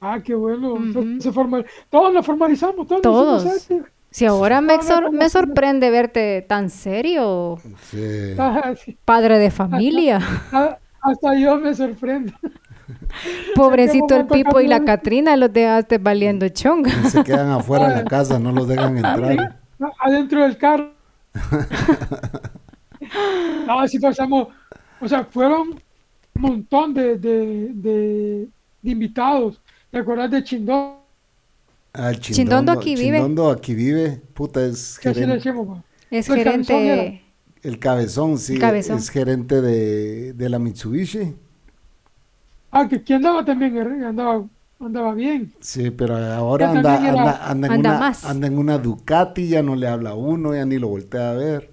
Ah, qué bueno. Se formal... Todos nos formalizamos, todos. Todos. este. Si ahora me, sor- me sorprende verte tan serio, Sí. Padre de familia. Ah, Hasta yo me sorprendo. Pobrecito el Pipo y la? Catrina los dejaste valiendo chonga. Y se quedan afuera de la casa, no los dejan entrar. adentro del carro. no, así pasamos, o sea, fueron montón de, de, de, de invitados. ¿Te acuerdas de Chindón? Ah, el Chindondo aquí vive. Chindondo aquí vive. Puta, es gerente. decimos. Es El cabezón gerente. El cabezón, sí. Cabezón. Es gerente de, de la Mitsubishi. Ah, que, que andaba también, eh, andaba, andaba bien. Sí, pero ahora anda, era- anda, anda en Anda una, más. anda en una Ducati, ya no le habla a uno, ya ni lo voltea a ver.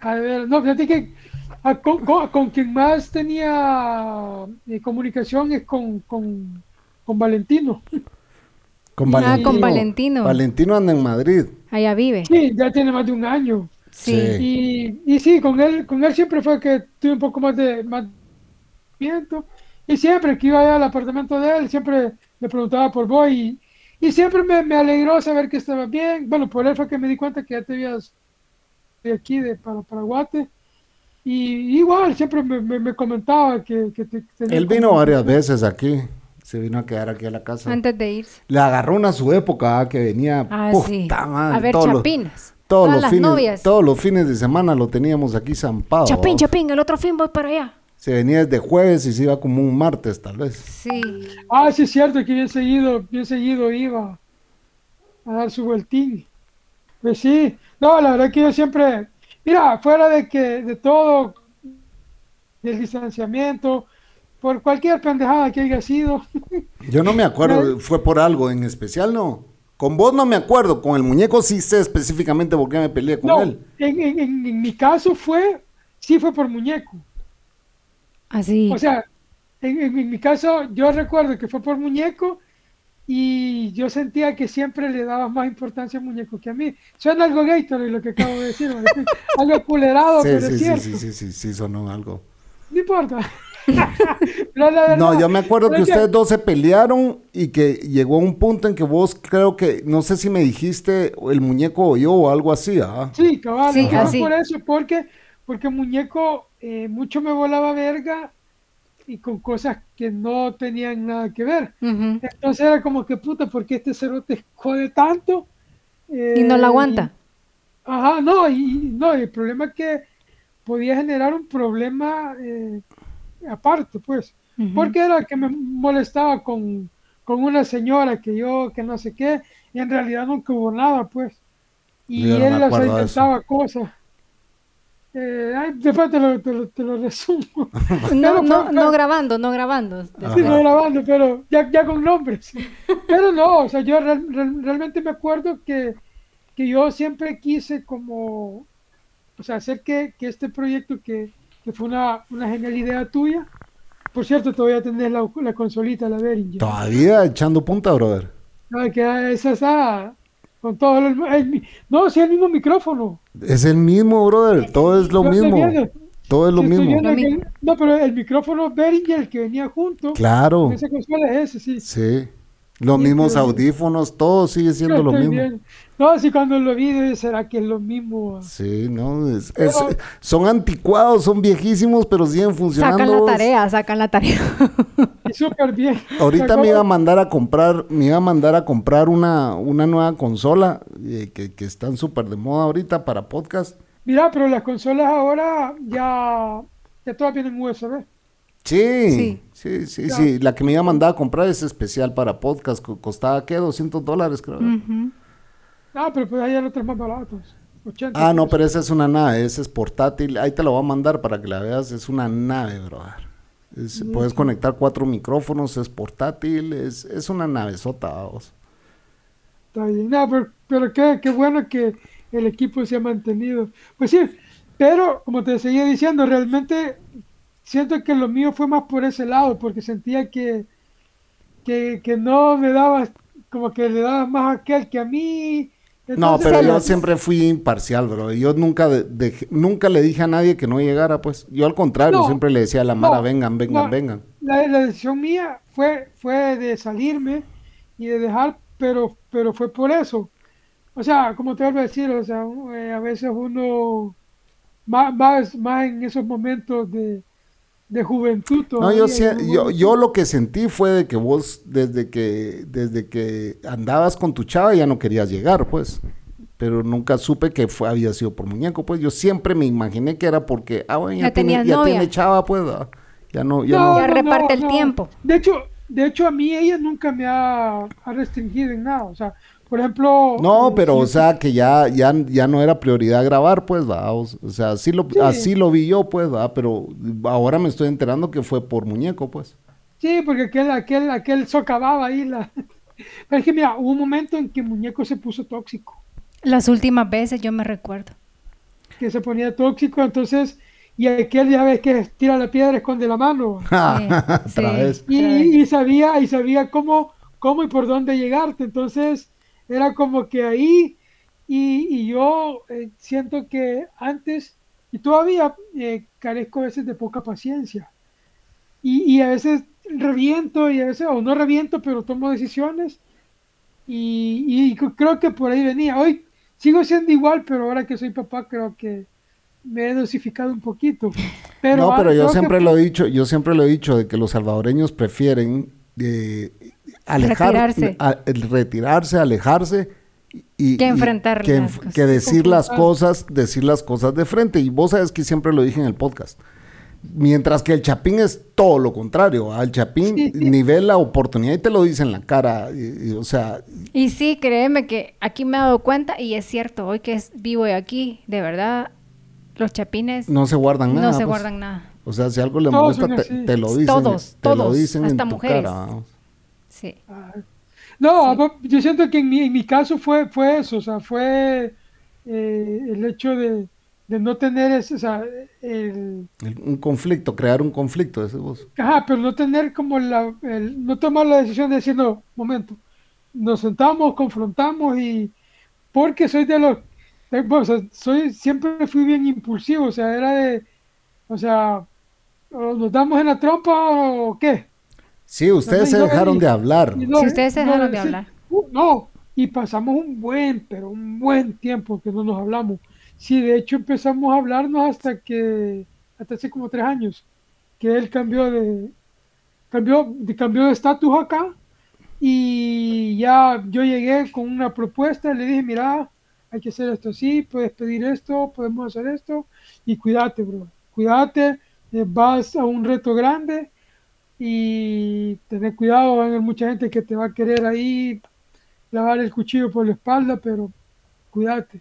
A ver, no, fíjate que ah, con, con- con quien más tenía eh, comunicación es con, con, con Valentino. Con Ah, Valentino. con Valentino. Valentino anda en Madrid. Allá vive. Sí, ya tiene más de un año. Sí. Sí. Y, y sí, con él, con él siempre fue que tuve un poco más de más viento. Y siempre que iba allá al apartamento de él, siempre le preguntaba por vos y, y siempre me, me alegró saber que estaba bien. Bueno, por él fue que me di cuenta que ya te habías de aquí, de para Paraguate. Y igual, siempre me, me- me comentaba que, que te- tenía Él vino como- varias veces aquí. Se vino a quedar aquí a la casa. Antes de irse. Le agarró una su época ah, que venía. Ah, puta sí. madre, a ver, todos los- chapinas. todos Todas los las fines, novias. todos los fines de semana lo teníamos aquí zampado. Chapín, ¿va? chapín, el otro fin voy para allá. Se venía desde jueves y se iba como un martes, tal vez. Sí. Ah, sí, es cierto que bien seguido, bien seguido iba a dar su vueltín. Pues sí, no, la verdad que yo siempre, mira, fuera de que, de todo, del distanciamiento, por cualquier pendejada que haya sido, Yo no me acuerdo, fue por algo en especial, ¿no? Con vos no me acuerdo, con el muñeco sí sé específicamente por qué me peleé con no, él. en, en- en- en mi caso fue, sí fue por muñeco. Así. O sea, en, en- en mi caso yo recuerdo que fue por muñeco y yo sentía que siempre le daba más importancia al muñeco que a mí. Suena algo Gatorade lo que acabo de decir, ¿no? algo culerado, Sí, pero sí, es sí, cierto. sí, sí, sí, sí, sonó algo. No importa. Verdad, No, yo me acuerdo que es ustedes dos se pelearon y que llegó un punto en que vos creo que, no sé si me dijiste el muñeco o yo o algo así, ¿ah? Sí, cabal, Sí, por eso, porque, porque muñeco eh, mucho me volaba verga y con cosas que no tenían nada que ver. Entonces era como que puta, ¿por qué este cerote jode tanto? Y no Eh, la aguanta. Ajá, no, y no, y el problema es que podía generar un problema eh, aparte, pues, porque era que me molestaba con, con una señora que yo, que no sé qué, y en realidad nunca hubo nada, pues, y Yo él eso. inventaba cosas. Eh, ay, después te lo, te lo, te lo resumo. No, no, no grabando, no grabando. Sí, no grabando, pero ya, ya con nombres. Pero no, o sea, yo real- real- realmente me acuerdo que, que yo siempre quise como, o sea, hacer que, que este proyecto que, que fue una, una genial idea tuya, por cierto, todavía tenés la, la consolita, la Behringer. Todavía echando punta, brother. Ah, que esa está con todo el, el mi- no, sí, el mismo micrófono. Es el mismo, brother. Todo es lo Yo mismo. Todo es lo Sí, mismo. Lo que- no, pero el micrófono Behringer, el que venía junto, Claro. esa consola es ese, sí. Sí. Los Sí, mismos pero- audífonos, todo sigue siendo lo mismo. bien. No, sí, cuando lo vi, ¿será que es lo mismo? Sí, no, es- Pero- es- son anticuados, son viejísimos, pero siguen funcionando. Sacan la tarea, sacan la tarea. Súper bien. Ahorita me iba a mandar a comprar, me iba a mandar a comprar una, una nueva consola eh, que, que están súper de moda ahorita para podcast. Mira, pero las consolas ahora ya, ya todas vienen USB. Sí, Sí. sí, sí. La que me iba a mandar a comprar es especial para podcast. co- Costaba, ¿qué? 200 dólares, creo. Ah, pero pues hay otros más baratos. 80. Ah, no, pero esa es una nave, esa es portátil. Ahí te la voy a mandar para que la veas. Es una nave, brother. Es- Puedes conectar cuatro micrófonos, es portátil, es, es una nave sota, vamos. Está bien. No, pero, pero qué, qué bueno que el equipo se ha mantenido. Pues sí, pero como te seguía diciendo, realmente siento que lo mío fue más por ese lado, porque sentía que, que, que no me daba, como que le daba más a aquel que a mí. No, pero yo siempre fui imparcial, bro. Yo nunca de- nunca le dije a nadie que no llegara, pues. Yo al contrario, No, siempre le decía a la Mara, no, vengan, vengan, no. vengan. La, la decisión mía fue, fue de salirme y de dejar, pero, pero fue por eso. O sea, como te vuelvo a decir, o sea, eh, a veces uno, más, más, más en esos momentos de, de juventud. No, todavía, yo, sie- ¿no? yo, yo lo que sentí fue de que vos, desde que, desde que andabas con tu chava, ya no querías llegar, pues. Pero nunca supe que fue, había sido por muñeco, pues. Yo siempre me imaginé que era porque, ah, bueno, ya, Ya tiene, ya novia. tiene chava, pues. ah, Ya no, ya No, no. Ya reparte el tiempo. De hecho, de hecho, a mí ella nunca me ha, ha restringido en nada. O sea, por ejemplo. No, eh, pero, o sea, que ya, ya, ya no era prioridad grabar, pues, va. O, sea, así lo, Sí. así lo vi yo, pues, va. Pero ahora me estoy enterando que fue por muñeco, pues. Sí, porque aquel, aquel, aquel socavaba ahí la... Pero es que mira, hubo un momento en que Muñeco se puso tóxico. Las últimas veces yo me recuerdo. Que se ponía tóxico, entonces... Y aquel ya ves que tira la piedra, esconde la mano. Sí. Y, y sabía, y sabía cómo, cómo y por dónde llegarte. Entonces, era como que ahí, y, y yo eh, siento que antes, y todavía eh, carezco a veces de poca paciencia. Y, y a veces reviento, y a veces, o no reviento, pero tomo decisiones. Y, creo que por ahí venía. Hoy sigo siendo igual, pero ahora que soy papá, creo que me he dosificado un poquito. Pero, no, pero yo que siempre lo he dicho, yo siempre lo he dicho de que los salvadoreños prefieren eh, alejar, Retirarse. a- el retirarse, alejarse y Que y- enfrentar que, las cosas. que decir las cosas, decir las cosas de frente. Y vos sabes que siempre lo dije en el podcast. Mientras que el Chapín es todo lo contrario. Al Chapín Sí. nivel la oportunidad y te lo dice en la cara. y- y, o sea, Y sí, créeme que aquí me he dado cuenta, y es cierto, hoy que es, vivo aquí, de verdad, los chapines no, no se guardan nada. se pues. guardan nada. O sea, si algo le molesta, te, lo dicen. Todos, te lo todos, dicen en tu mujeres. cara. Sí. Ah, No, yo siento que en mi, en mi caso fue, fue eso, o sea, fue eh, el hecho de, de no tener ese, o sea, el, El- un conflicto, crear un conflicto, decís vos. ajá, pero no tener como la, el, no tomar la decisión de decir, no, momento, nos sentamos, confrontamos y, porque soy de los, de- bueno, o sea, soy, siempre fui bien impulsivo, o sea, era de, o sea, o nos damos en la trompa o qué. Sí, ustedes se no, dejaron de hablar. Sí, ustedes se dejaron de hablar. no, y pasamos un buen, pero un buen tiempo que no nos hablamos. Sí, de hecho empezamos a hablarnos hasta que, hasta hace como tres años, que él cambió de, cambió de, cambió de estatus acá y ya yo llegué con una propuesta, le dije, mira, hay que hacer esto así, puedes pedir esto, podemos hacer esto y cuídate, bro, cuídate, eh, vas a un reto grande y tener cuidado, va a haber mucha gente que te va a querer ahí clavar el cuchillo por la espalda, pero cuídate.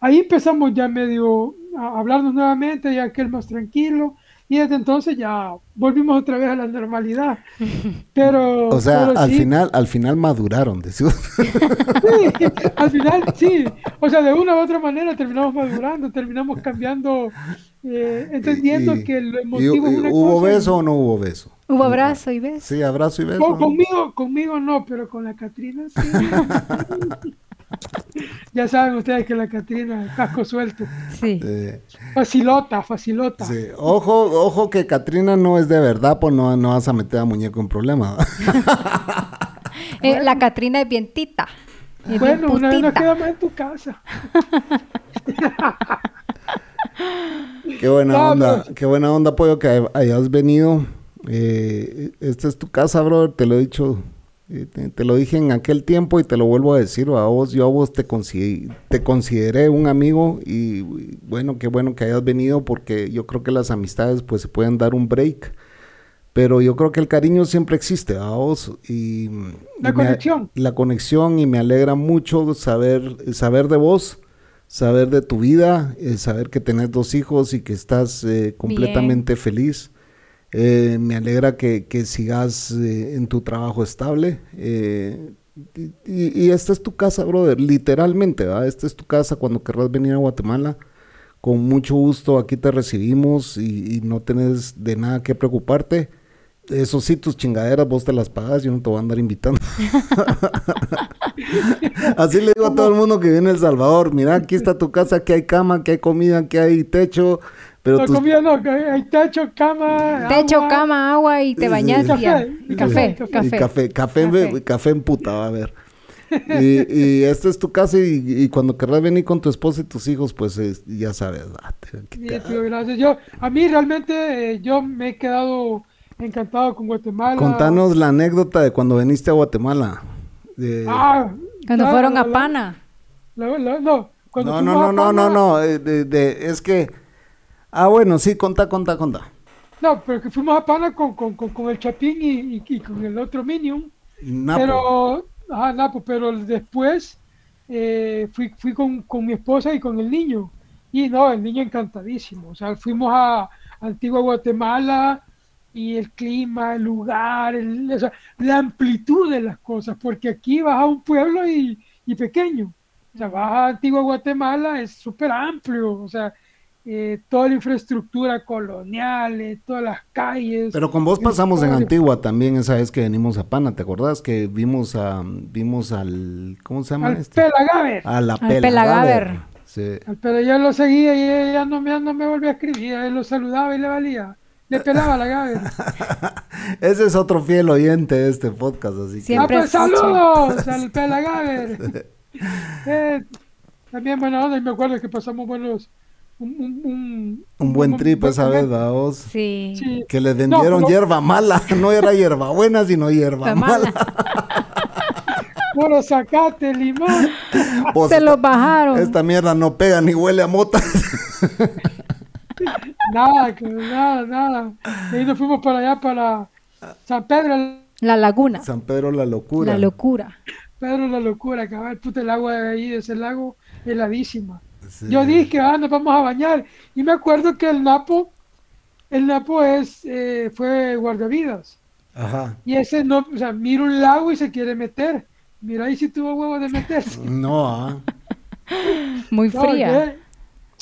Ahí empezamos ya medio a hablarnos nuevamente, ya que él más tranquilo, y desde entonces ya volvimos otra vez a la normalidad. Pero, O sea, pero al sí, final, al final maduraron, decís vos. sí, al final sí, o sea, de una u otra manera terminamos madurando, terminamos cambiando, eh, entendiendo Y- que y- es una ¿Hubo cosa beso o no hubo beso? Hubo abrazo y beso. Sí, abrazo y beso. Con- conmigo, conmigo no, pero con la Catrina sí. ya saben ustedes que la Catrina, casco suelto. Sí. Eh, Facilota, facilota. sí. Ojo, ojo que Katrina no es de verdad, pues no, no vas a meter a muñeco en problemas. Eh, la Catrina es bien tita. es bien Bueno, una vez nos quedamos en tu casa. qué buena onda, qué buena onda, pollo, que hay- hayas venido. Eh, esta es tu casa, brother, te lo he dicho. eh, Te, te lo dije en aquel tiempo y te lo vuelvo a decir a vos. Yo a vos te, consi- te consideré un amigo y, bueno, qué bueno que hayas venido porque yo creo que las amistades pues se pueden dar un break. Pero yo creo que el cariño siempre existe a vos y La y me- conexión. la conexión y me alegra mucho saber saber de vos, saber de tu vida, eh, saber que tenés dos hijos y que estás eh, completamente feliz. Eh, me alegra que, que sigas en tu trabajo estable. y esta es tu casa, brother, literalmente, ¿verdad? Esta es tu casa cuando querrás venir a Guatemala. Con mucho gusto aquí te recibimos y, y no tenés de nada que preocuparte. Eso sí, tus chingaderas vos te las pagas, yo no te voy a andar invitando. Así le digo a todo el mundo que viene a El Salvador, mira, aquí está tu casa, aquí hay cama, aquí hay comida, aquí hay techo, pero La tus- comida no, que hay techo, cama, Techo, agua. cama, agua y te Sí, bañas sí. y. Café, Café, café, café. Y café, café, en- Café. café en puta, va a ver. Y, y esta es tu casa y, y cuando querrás venir con tu esposa y tus hijos, pues es- ya sabes. ah, te- Sí, te- tío, gracias. Yo, a mí realmente eh, yo me he quedado encantado con Guatemala. Contanos la anécdota de cuando viniste a Guatemala. De- Ah, Cuando fueron a la- Pana. la- la- no, cuando no, no, no, no, no, Pana- no, de- de- es que... Ah, bueno, sí, contá, contá, contá. No, pero que fuimos a Pana con, con, con, con el Chapín y, y- y con el otro Minion. Napo. Pero, ajá, Napo, pero después eh, fui, fui con, con mi esposa y con el niño. Y no, el niño encantadísimo. O sea, fuimos a Antigua Guatemala y el clima, el lugar, el- o sea, la amplitud de las cosas, porque aquí vas a un pueblo y, y pequeño. O sea, vas a Antigua Guatemala, es súper amplio, o sea, eh, toda la infraestructura colonial, eh, todas las calles. Pero con vos pasamos en. Antigua también esa vez que venimos a Pana, ¿te acordás? Que vimos a, vimos al, ¿cómo se llama Al este? Pelagaver. A la Al Pelagaver. Pelagaver. Sí. Pero yo lo seguía y ella no me, ya no me volvió a escribir, él lo saludaba y le valía. Le pelaba la gabe. Ese es otro fiel oyente de este podcast, así que... Ah, Siempre pues saludos al Pelagaver. Eh, también buena onda y me acuerdo que pasamos buenos... Un, un, un, Un buen trip esa vez, momento. ¿verdad vos? Sí. Sí. Que le vendieron pero- hierba mala, no era hierba buena, sino hierba Fue mala. Puro zacate, limón. Vos, Se esta- los bajaron. Esta mierda no pega ni huele a mota. Nada, nada, nada. Y ahí nos fuimos para allá, para San Pedro, La laguna. San Pedro la locura. La locura. Pedro la locura, cabal, puta el agua de ahí, de ese lago, heladísima. Sí. Yo dije, ah, nos vamos a bañar. Y me acuerdo que el Napo, el Napo es, eh, fue guardavidas. Ajá. Y ese no, o sea, mira un lago y se quiere meter. Mira ahí si tuvo huevo de meterse. No, ah. Muy No, fría.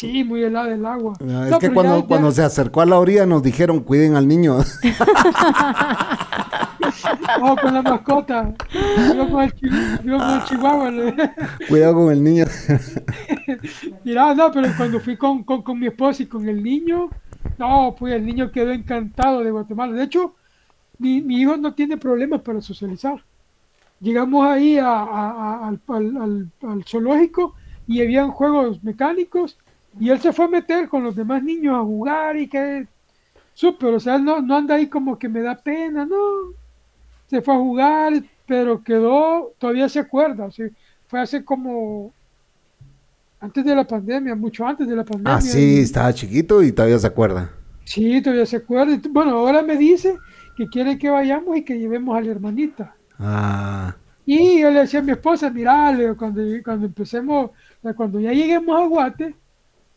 Sí, muy helado el agua. No, es No, que cuando, ya- ya- cuando se acercó a la orilla nos dijeron, cuiden al niño. Oh, con la mascota. Yo con el, chi- yo con el chihuahua. le- Cuidado con el niño. Mira, no, pero cuando fui con, con, con mi esposa y con el niño, no, pues el niño quedó encantado de Guatemala. De hecho, mi, mi hijo no tiene problemas para socializar. Llegamos ahí a- a- a- al, al- al- al zoológico y habían juegos mecánicos y él se fue a meter con los demás niños a jugar y que súper, o sea, no, no anda ahí como que me da pena, no. Se fue a jugar, pero quedó, todavía se acuerda, o sea, fue hace como antes de la pandemia, mucho antes de la pandemia. Ah, sí, estaba chiquito y todavía se acuerda. Sí, todavía se acuerda. Bueno, ahora me dice que quiere que vayamos y que llevemos a la hermanita. Ah, Y yo le decía a mi esposa, mira, cuando, cuando empecemos, cuando ya lleguemos a Guate,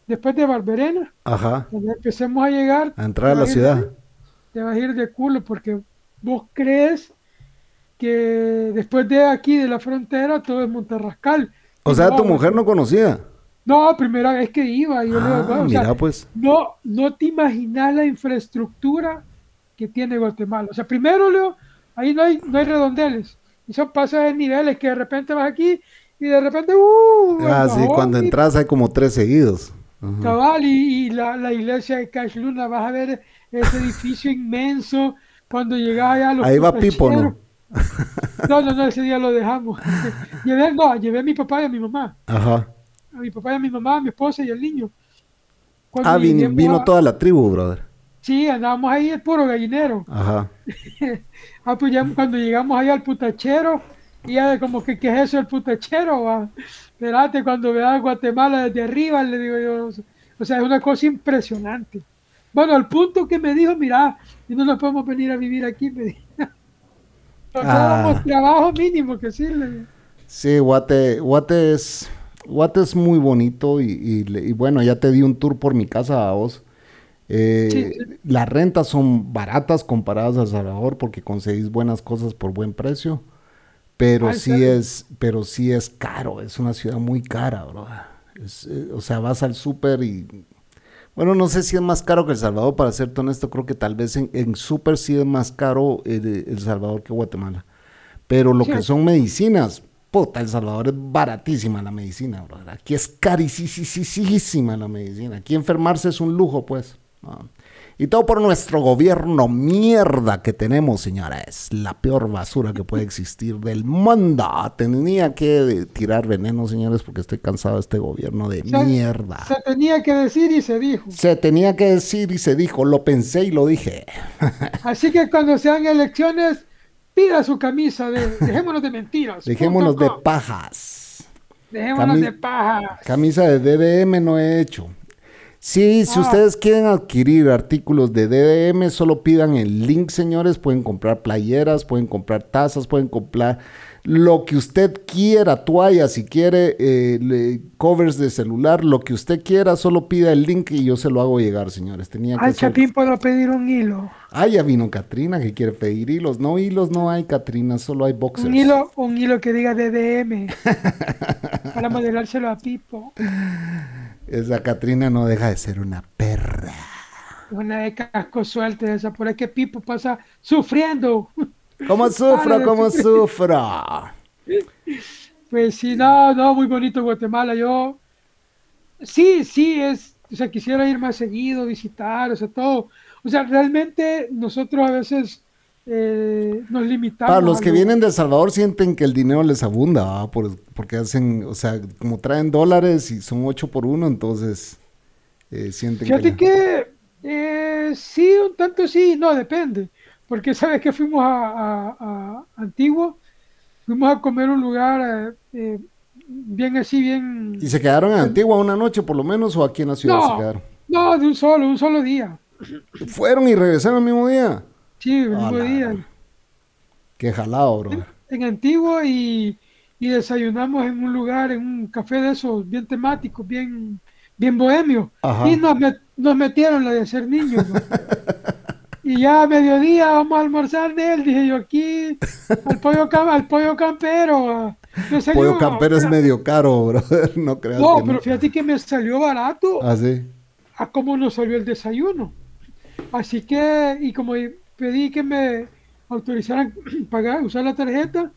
después de Barberena, ajá. cuando empecemos a llegar, A entrar a la ciudad. de- te vas a ir de culo porque vos crees que después de aquí, de la frontera, todo es Monterrascal. O Y sea, no, tu mujer no conocía. No, primera vez que iba. yo digo, Ah, "Bueno, o sea, mira pues. no, no te imaginas la infraestructura que tiene Guatemala. O sea, primero, Leo, ahí no hay, no hay redondeles. Y son pasos de niveles que de repente vas aquí y de repente, ¡uh! Ah, sí, cuando entras hay como tres seguidos. Ajá. Cabal, y, y la, la iglesia de Cash Luna, vas a ver ese edificio inmenso. Cuando llegas allá a los Ahí va Pipo, ¿no? No, no, no, ese día lo dejamos. llevé, no, llevé a mi papá y a mi mamá. Ajá. A mi papá y a mi mamá, a mi esposa y al niño. Cuando Ah, vin- lleguemos vino a- toda la tribu, brother. Sí, andábamos ahí el puro gallinero. Ajá. Ah, pues ya cuando llegamos allá al putachero, y ya de como que, ¿qué es eso el putachero? va? Espérate, cuando veas Guatemala desde arriba, le digo yo, o sea, es una cosa impresionante. Bueno, al punto que me dijo, mira, y no nos podemos venir a vivir aquí, me dijo. Ah. trabajo mínimo que digo. Sí, Guate, Guate es, Guate es muy bonito y, y le- y bueno, ya te di un tour por mi casa a vos. Eh, Sí, sí. Las rentas son baratas comparadas a Salvador porque conseguís buenas cosas por buen precio, pero Ah, ¿en sí es, pero sí es caro, es una ciudad muy cara, bro. Es, eh, o sea, vas al súper y bueno, no sé si es más caro que El Salvador, para serte honesto, creo que tal vez en, en súper sí es más caro eh, El Salvador que Guatemala. Pero lo Sí. que son medicinas, puta, El Salvador es baratísima la medicina, brother. Aquí es carísima la medicina. Aquí enfermarse es un lujo, pues. ¿no? Y todo por nuestro gobierno mierda que tenemos, señores. La peor basura que puede existir del mundo. Tenía que tirar veneno, señores, porque estoy cansado de este gobierno de Se- mierda. Se tenía que decir y se dijo. Se tenía que decir y se dijo, lo pensé y lo dije. Así que cuando sean elecciones, pida su camisa de Dejémonos de mentiras. Dejémonos de pajas. Dejémonos Cami- de paja. Camisa de DDM no he hecho. Sí, si Ah. ustedes quieren adquirir artículos de DDM, solo pidan el link, señores. Pueden comprar playeras, pueden comprar tazas, pueden comprar lo que usted quiera, toallas, si quiere, eh, covers de celular, lo que usted quiera, solo pida el link y yo se lo hago llegar, señores. Tenía que Al ser- Chapín puedo pedir un hilo. Ah, ya vino Katrina que quiere pedir hilos. No, hilos no hay, Katrina, solo hay boxers. Un hilo, un hilo que diga DDM. para modelárselo a Pipo. Esa Katrina no deja de ser una perra. Una de casco suelto esa. Por ahí que Pipo pasa sufriendo. ¿Cómo sufro? ¿Cómo sufro? Pues sí, no, no, muy bonito Guatemala. Yo, sí, sí, es, o sea, quisiera ir más seguido, visitar, o sea, todo. O sea, realmente nosotros a veces eh, nos limitamos. Para los que lo- vienen de El Salvador sienten que el dinero les abunda. Por- porque hacen, o sea, como traen dólares y son 8 por 1, entonces eh, sienten Fíjate que... que eh, sí, un tanto sí, no, depende. Porque sabes que fuimos a, a- a Antiguo, fuimos a comer un lugar eh, eh, bien así, bien... ¿Y se quedaron en Antigua una noche por lo menos o aquí en la ciudad se No, quedaron? no, de un solo, un solo día. ¿Fueron y regresaron el mismo día? Sí, el mismo la día. Qué jalado, bro. en Antigua y, y desayunamos en un lugar, en un café de esos bien temáticos, bien, bien bohemio. Ajá. Y nos, met- nos metieron la de ser niños. ¿no? y ya a mediodía vamos a almorzar de él, dije yo aquí, al pollo, al pollo campero. ah. Me salió- Pollo campero es medio caro, bro. no creas No, que pero fíjate que me salió barato Ah, sí. a cómo nos salió el desayuno. Así que, y como pedí que me autorizaran pagar, usar la tarjeta,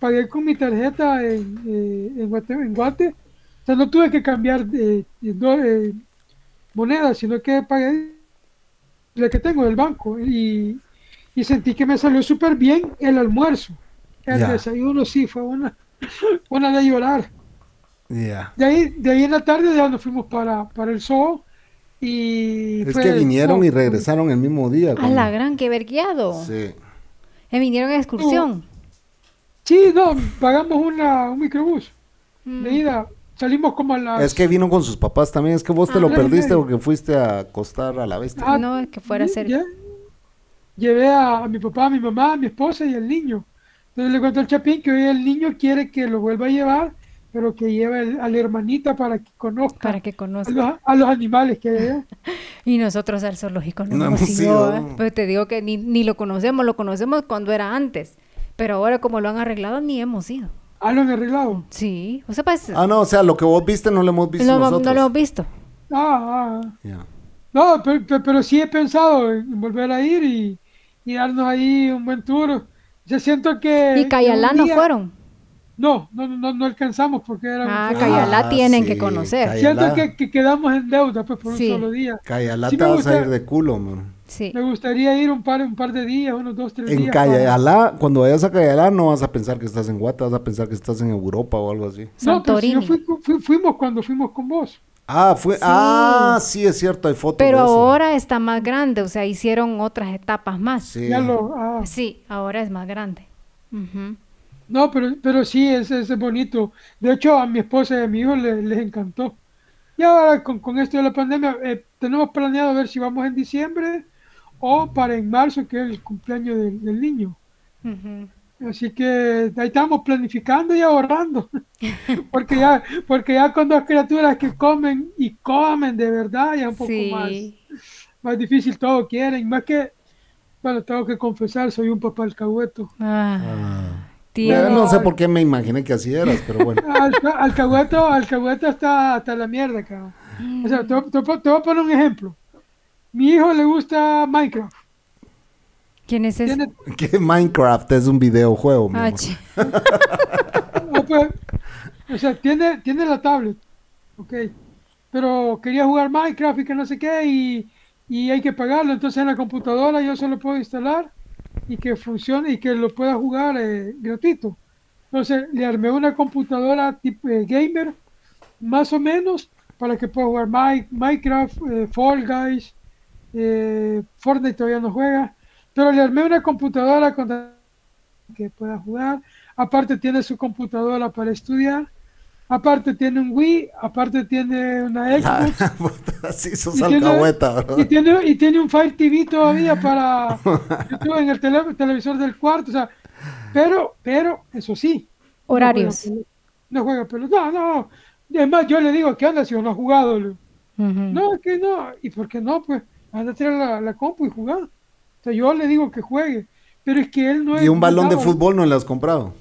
pagué con mi tarjeta en, eh, en, Guate, en Guate. O sea, no tuve que cambiar de, eh, moneda, sino que pagué la que tengo del banco. Y, y sentí que me salió súper bien el almuerzo. El desayuno sí fue una, una de llorar. Ya. De ahí, de ahí en la tarde ya nos fuimos para, para el zoo y Es fue- que vinieron no, y regresaron el mismo día. A la gran, que vergueado. Sí. Eh, vinieron a excursión. Sí, no, pagamos una, un microbús Mm. de ida. Salimos como a las... Es que vino con sus papás también. Es que vos te Ah, lo ok, perdiste porque fuiste a acostar a la bestia. Ah, no, es que fuera a ser. lle- Llevé a, a mi papá, a mi mamá, a mi esposa y al niño. Entonces le contó al Chapín que hoy el niño quiere que lo vuelva a llevar, pero que lleve al- a la hermanita para que conozca Para que a, conozcan. los, a los animales que hay allá. Y nosotros al zoológico no, No hemos ido. ¿eh? Pues te digo que ni, ni lo conocemos, lo conocemos cuando era antes. Pero ahora como lo han arreglado, ni hemos ido. Ah, lo han arreglado. Sí, o sea, pues Ah, no, o sea, lo que vos viste no lo hemos visto no, nosotros. no lo hemos visto. Ah, ah. Ya. No, pero, pero, pero sí he pensado en volver a ir y, y darnos ahí un buen tour. Yo siento que... Y Cayalá no fueron. No, no, no, no alcanzamos porque era... Ah, Cayalá Ah, tienen sí, que conocer. Siento que, que quedamos en deuda pues por Sí. un solo día. Cayalá Sí te vas gusta- a ir de culo, man. Sí. Me gustaría ir un par, un par de días, unos dos, tres En días. para- Cayalá, cuando vayas a Cayalá, no vas a pensar que estás en Guata, vas a pensar que estás en Europa o algo así. No, pero si yo Santorini. fui, fui- fuimos cuando fuimos con vos. Ah, fue, ah, sí, es cierto, hay fotos Pero de eso. ahora está más grande, o sea, hicieron otras etapas más. Sí, Sí. Ya lo, ah, ahora es más grande. Ujú. No, pero, pero sí, es, es bonito. De hecho, a mi esposa y a mi hijo le- les encantó. Y ahora con, con esto de la pandemia, eh, tenemos planeado ver si vamos en diciembre o para en marzo, que es el cumpleaños del, del niño. Así que ahí estamos planificando y ahorrando. porque ya, porque ya con dos criaturas que comen y comen de verdad, ya es un poco más, más difícil, todo quieren. Más que, bueno, tengo que confesar, soy un papá alcahueto. Ah, Ah. No sé por qué me imaginé que así eras, pero bueno. Alca- alcahueto, alcahueto está hasta la mierda, cabrón. O sea, te, voy- te te voy a poner un ejemplo. Mi hijo le gusta Minecraft. ¿Quién es ese? Tiene, que Minecraft es un videojuego, mi Ah, amor. no, pues, o sea, tiene, tiene la tablet, ok, pero quería jugar Minecraft y que no sé qué, y, y hay que pagarlo, entonces en la computadora yo solo puedo instalar y que funcione y que lo pueda jugar eh, gratuito. Entonces le armé una computadora tipo eh, gamer, más o menos, para que pueda jugar Mi- Minecraft, eh, Fall Guys, eh, Fortnite todavía no juega, pero le armé una computadora con que pueda jugar. Aparte tiene su computadora para estudiar. Aparte tiene un Wii. Aparte tiene una Xbox. Así sos Y tiene- alcahueta, bro. Y tiene, y tiene un Fire TV todavía para YouTube en el tele- televisor del cuarto. O sea, pero, pero, eso sí, Horarios. No juega pelota. No, no. Es más, yo le digo, ¿qué onda si no ha jugado? No, es que no. ¿Y por qué no? Pues anda a tirar la, la compu y jugar. O sea, yo le digo que juegue. Pero es que él no es. Y un balón de fútbol no le has comprado.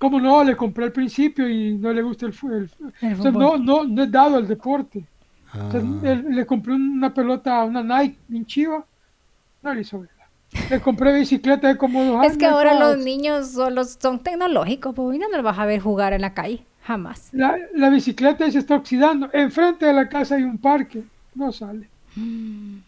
¿Cómo no? Le compré al principio y no le gusta el, el- El o sea, no, fútbol. no, no es dado al deporte. O sea, Ah. él- le compré una pelota, una Nike bien chiva. No le hizo verla. Le compré bicicleta de como dos años. Es que ahora los niños solo son tecnológicos, pues no los vas a ver jugar en la calle, jamás. La, la bicicleta se está oxidando. Enfrente de la casa hay un parque. No sale. En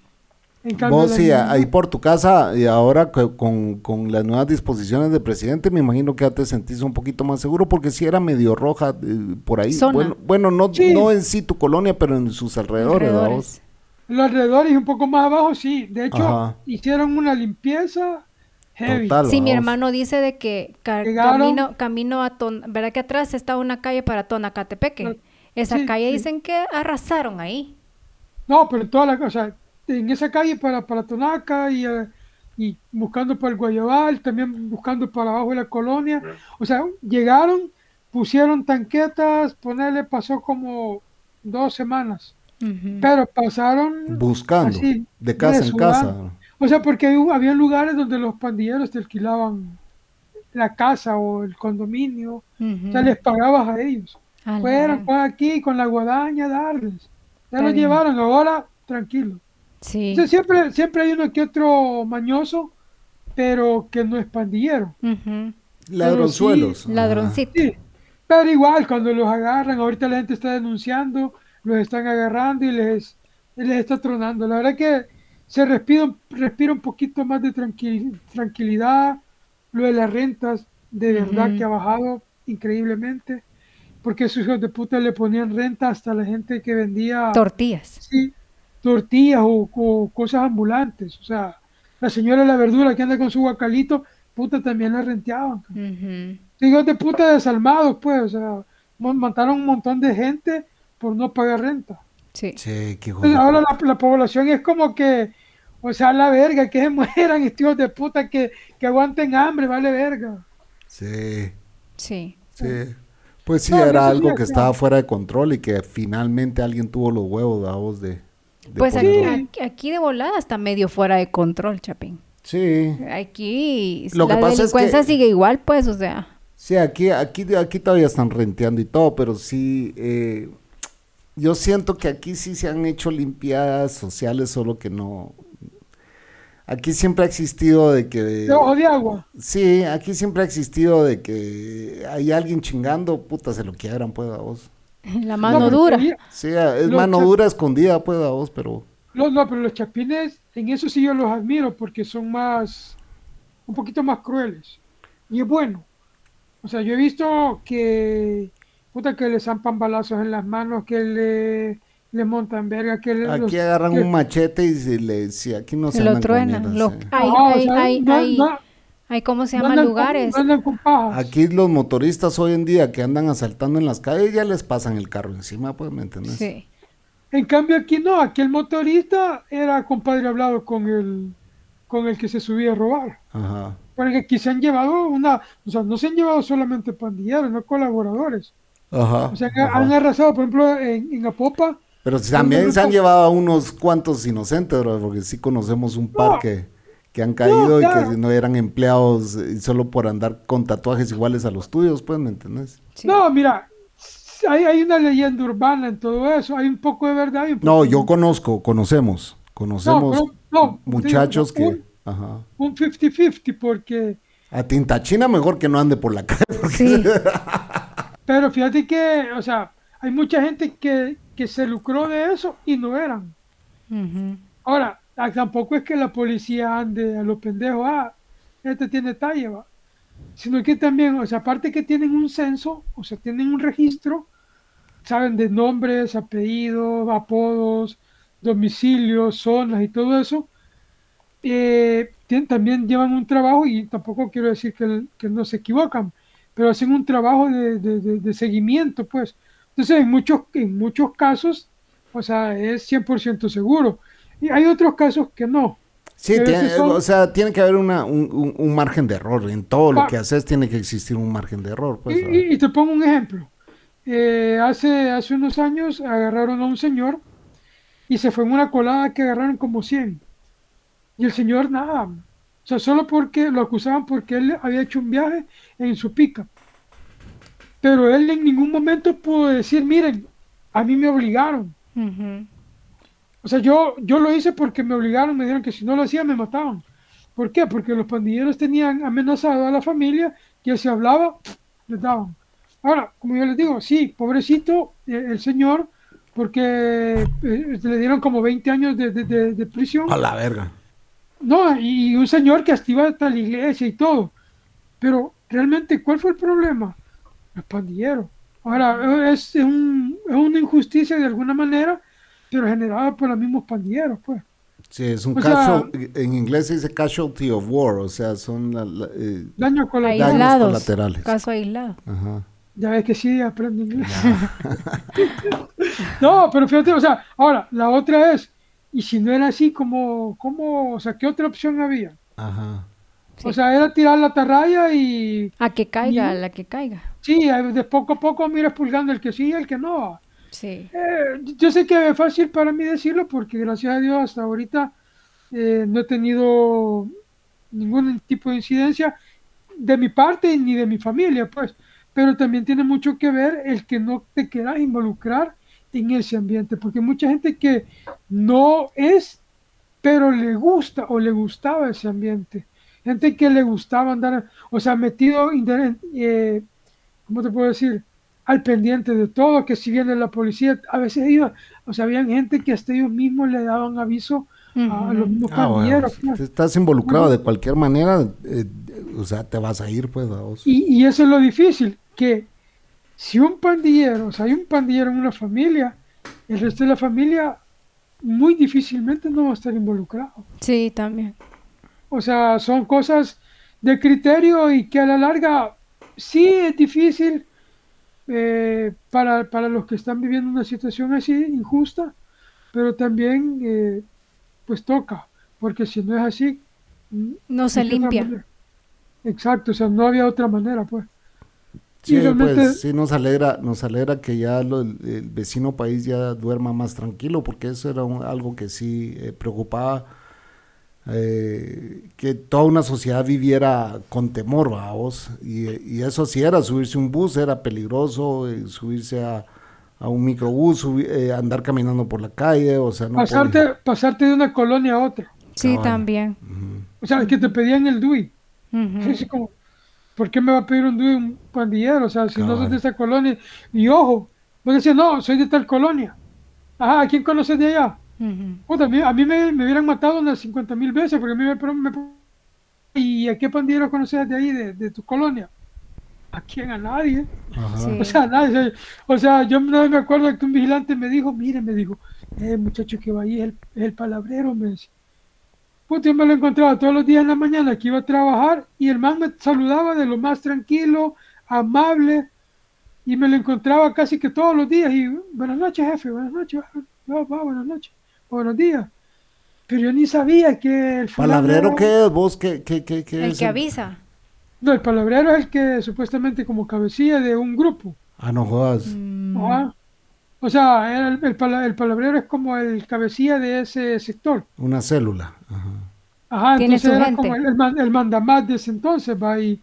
cambio, Vos sí, ahí por tu casa y ahora co- con, con las nuevas disposiciones del presidente, me imagino que ya te sentís un poquito más seguro porque si era medio roja eh, por ahí. Zona. Bueno, bueno no, Sí. no en sí tu colonia, pero en sus alrededores. ¿verdad Alrededores. Los alrededores y un poco más abajo, sí. De hecho, Ajá. hicieron una limpieza heavy. Total. Sí, mi hermano dice de que ca- Llegaron. camino, camino a Ton, ¿verdad que atrás está una calle para Tonacatepeque? Esa sí, calle sí. dicen que arrasaron ahí. No, pero toda la cosa, en esa calle para, para Tonaca y, eh, y buscando para el Guayabal, también buscando para abajo de la colonia. O sea, llegaron, pusieron tanquetas, ponerle, pasó como dos semanas. Pero pasaron Buscando, así, de casa en casa. O sea, porque había- lugares donde los pandilleros te alquilaban la casa o el condominio. Ujú. O sea, les pagabas a ellos. Fueron pues, aquí con la guadaña darles. Ya Está los bien. llevaron, ahora tranquilo. Sí. O sea, siempre, siempre hay uno que otro mañoso, pero que no es pandillero. Ladronzuelos. Ajá. Ladroncito. Sí, pero igual cuando los agarran, ahorita la gente está denunciando, los están agarrando y les, les está tronando. La verdad que se respira, un- respira un poquito más de tranquil- tranquilidad. Lo de las rentas, de verdad que ha bajado increíblemente, porque esos hijos de puta le ponían renta hasta a la gente que vendía Tortillas. sí, tortillas o, o cosas ambulantes. O sea, la señora de la verdura que anda con su guacalito, puta, también la renteaban. Hijos de puta desalmados, pues, o sea, mataron un montón de gente por no pagar renta. Sí. Che, qué Entonces, ahora la, la población es como que, o sea, la verga, que se mueran estos hijos de puta que, que aguanten hambre, vale verga. Sí, Sí. sí. Pues sí, No, era algo que estaba fuera de control y que finalmente alguien tuvo los huevos, vos, de, de Pues aquí, de volada está medio fuera de control, Chapín. Sí, Aquí Lo la que pasa es delincuencia que- sigue igual, pues, o sea. Sí, aquí, aquí, aquí todavía están renteando y todo, pero sí, eh, yo siento que aquí sí se han hecho limpiadas sociales, solo que no. Aquí siempre ha existido de que. De ojo de agua. Sí, aquí siempre ha existido de que hay alguien chingando, puta, se lo quiebran, pues, a vos. La mano No, dura. todavía- Sí, a- es Los mano dura escondida, pues, a vos, pero. No, no, pero los chapines, en eso sí yo los admiro porque son más, un poquito más crueles. Y es bueno. O sea, yo he visto que, puta, que le zampan balazos en las manos, que le, le montan verga, que le, Aquí los- agarran que- un machete y se le, sí, aquí no se Se lo truenan. mierdas, Lo- sí. hay, Ajá, o hay, sea, hay, ¿cómo se llaman lugares? Aquí los motoristas hoy en día que andan asaltando en las calles ya les pasan el carro encima, pues, ¿me entendés? Sí. En cambio aquí no, aquí el motorista era compadre hablado con el, con el que se subía a robar. Ajá. Porque aquí se han llevado una, o sea, no se han llevado solamente pandilleros, no colaboradores. Ajá. O sea, ajá. han arrasado, por ejemplo, en, en Apopa. Pero si también se han llevado a unos cuantos inocentes, bro, porque sí conocemos un par No. que, que han caído y claro. que no eran empleados eh, solo por andar con tatuajes iguales a los tuyos, pues, ¿me entendés? sí. No, mira, hay, hay una leyenda urbana en todo eso, hay un poco de verdad. y un No, poco yo conozco, conocemos, conocemos pero- no, muchachos digo, que... Ajá. Un 50-50, porque. A tinta china mejor que no ande por la calle. porque- Sí. Pero fíjate que, o sea, hay mucha gente que, que se lucró de eso y no eran. Ujú. Ahora, ah, tampoco es que la policía ande a los pendejos, ah, este tiene talla, va. Sino que también, o sea, aparte que tienen un censo, o sea, tienen un registro, saben de nombres, apellidos, apodos, domicilios, zonas y todo eso, eh, tien- también llevan un trabajo y tampoco quiero decir que, que no se equivocan, pero hacen un trabajo de, de- de- de seguimiento, pues. Entonces, en muchos, en muchos casos, o sea, es 100% seguro. Y hay otros casos que no. Sí, tiene- son- o sea, tiene que haber una, un, un- un margen de error. En todo lo que haces tiene que existir un margen de error. Pues, Y, y- y te pongo un ejemplo. Eh, hace, hace unos años agarraron a un señor y se fue en una colada que agarraron como 100. Y el señor nada. O sea, solo porque lo acusaban porque él había hecho un viaje en su pica. Pero él en ningún momento pudo decir, miren, a mí me obligaron. Ujú. O sea, yo, yo lo hice porque me obligaron, me dijeron que si no lo hacía me mataban. ¿Por qué? Porque los pandilleros tenían amenazado a la familia que si hablaba, les daban. Ahora, como yo les digo, sí, pobrecito eh, el señor, porque eh, le dieron como 20 años de, de- de- de prisión. A la verga. No, y un señor que hasta iba hasta la iglesia y todo. Pero realmente, ¿cuál fue el problema? Los pandilleros. Ahora, es, un- es una injusticia de alguna manera, pero generada por los mismos pandilleros, pues. Sí, es un O sea- casual, en inglés se dice casualty of war, o sea, son la- la- eh, Daño colateral. Aislados. colaterales. Caso aislado. ajá. Ya ves que sí, aprende inglés. no, pero fíjate, o sea, ahora, la otra es, y si no era así, como, como, o sea, ¿qué otra opción había? Ajá. O sea, era tirar la atarraya y, A que caiga, Y- a la que caiga. sí, de poco a poco miras pulgando el que sí y el que no. Sí. Eh, yo sé que es fácil para mí decirlo porque gracias a Dios hasta ahorita eh, no he tenido ningún tipo de incidencia de mi parte ni de mi familia, pues. Pero también tiene mucho que ver el que no te quieras involucrar en ese ambiente, porque mucha gente que no es, pero le gusta o le gustaba ese ambiente. Gente que le gustaba andar, o sea, metido, eh, ¿cómo te puedo decir? Al pendiente de todo, que si viene la policía, a veces ellos, o sea, habían gente que hasta ellos mismos le daban aviso a los mismos Ah, bueno, pandilleros. si pues. estás involucrado de cualquier manera, eh, o sea, te vas a ir, pues, a vos. Y, y eso es lo difícil, que si un pandillero, o sea, hay un pandillero en una familia, el resto de la familia muy difícilmente no va a estar involucrado. Sí, también. O sea, son cosas de criterio y que a la larga sí es difícil eh, para, para los que están viviendo una situación así injusta, pero también eh, pues toca, porque si no es así... mm, No se ¿de qué otra limpia. Exacto, o sea, no había otra manera, pues. Sí, realmente- pues sí nos alegra, nos alegra que ya lo- el, el vecino país ya duerma más tranquilo, porque eso era un- algo que sí eh, preocupaba, eh, que toda una sociedad viviera con temor, vamos, y, y eso sí era, subirse a un bus era peligroso, eh, subirse a, a un microbús, subi- eh, andar caminando por la calle, o sea, no pasarte, podía. pasarte de una colonia a otra. Sí, Cabal. también. O sea, que te pedían el DUI. Así como, ¿por qué me va a pedir un DUI un pandillero? O sea, si no sos de esa colonia. Y ojo, vos decías, no, soy de tal colonia. Ajá, ¿a quién conoces de allá? Ujú. Puta, a mí, a mí me, me hubieran matado unas 50 mil veces porque a mí me, ¿Y a qué pandillero conoces de ahí, de, de tu colonia? ¿A quién? A nadie. Sí. O sea, nadie. o sea, yo una vez me acuerdo que un vigilante me dijo, mire, me dijo, eh, muchacho que va ahí es el, es el palabrero, me decía. Puta, yo me lo encontraba todos los días en la mañana que iba a trabajar y el man me saludaba de lo más tranquilo, amable, y me lo encontraba casi que todos los días. Y buenas noches, jefe, buenas noches, va, va, buenas noches, buenos días. Pero yo ni sabía que el fulano ¿Palabrero era- qué es? ¿Vos qué, qué, qué, qué El es que avisa. No, el palabrero es el que supuestamente como cabecilla de un grupo. Ah, no jodas. Mm, Ajá. O sea, el, el, pala- el palabrero es como el cabecilla de ese sector. Una célula. Ajá. Ajá, Tiene entonces su era gente. como el, el, man- el mandamás de ese entonces, va, y,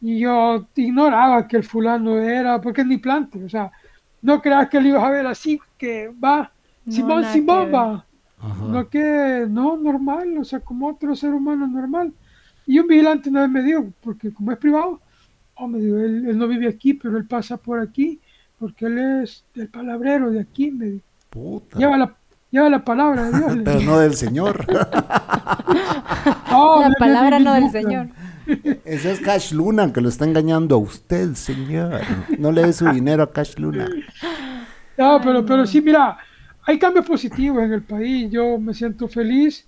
y yo ignoraba que el fulano era, porque ni plante, o sea, no creas que lo ibas a ver así, que va, No, Simón, Simón, va, Ajá. no que, no, normal, o sea, como otro ser humano normal. Y un vigilante una vez me dijo, porque como es privado, oh, me dijo, él, él no vive aquí, pero él pasa por aquí, porque él es del palabrero de aquí, me dijo. Puta. Lleva la, lleva la palabra de Dios. Pero no del Señor. Oh, la palabra no del Señor. Ese es Cash Luna que lo está engañando a usted, señor. No le dé su dinero a Cash Luna. No, pero, pero sí, mira, hay cambios positivos en el país. Yo me siento feliz,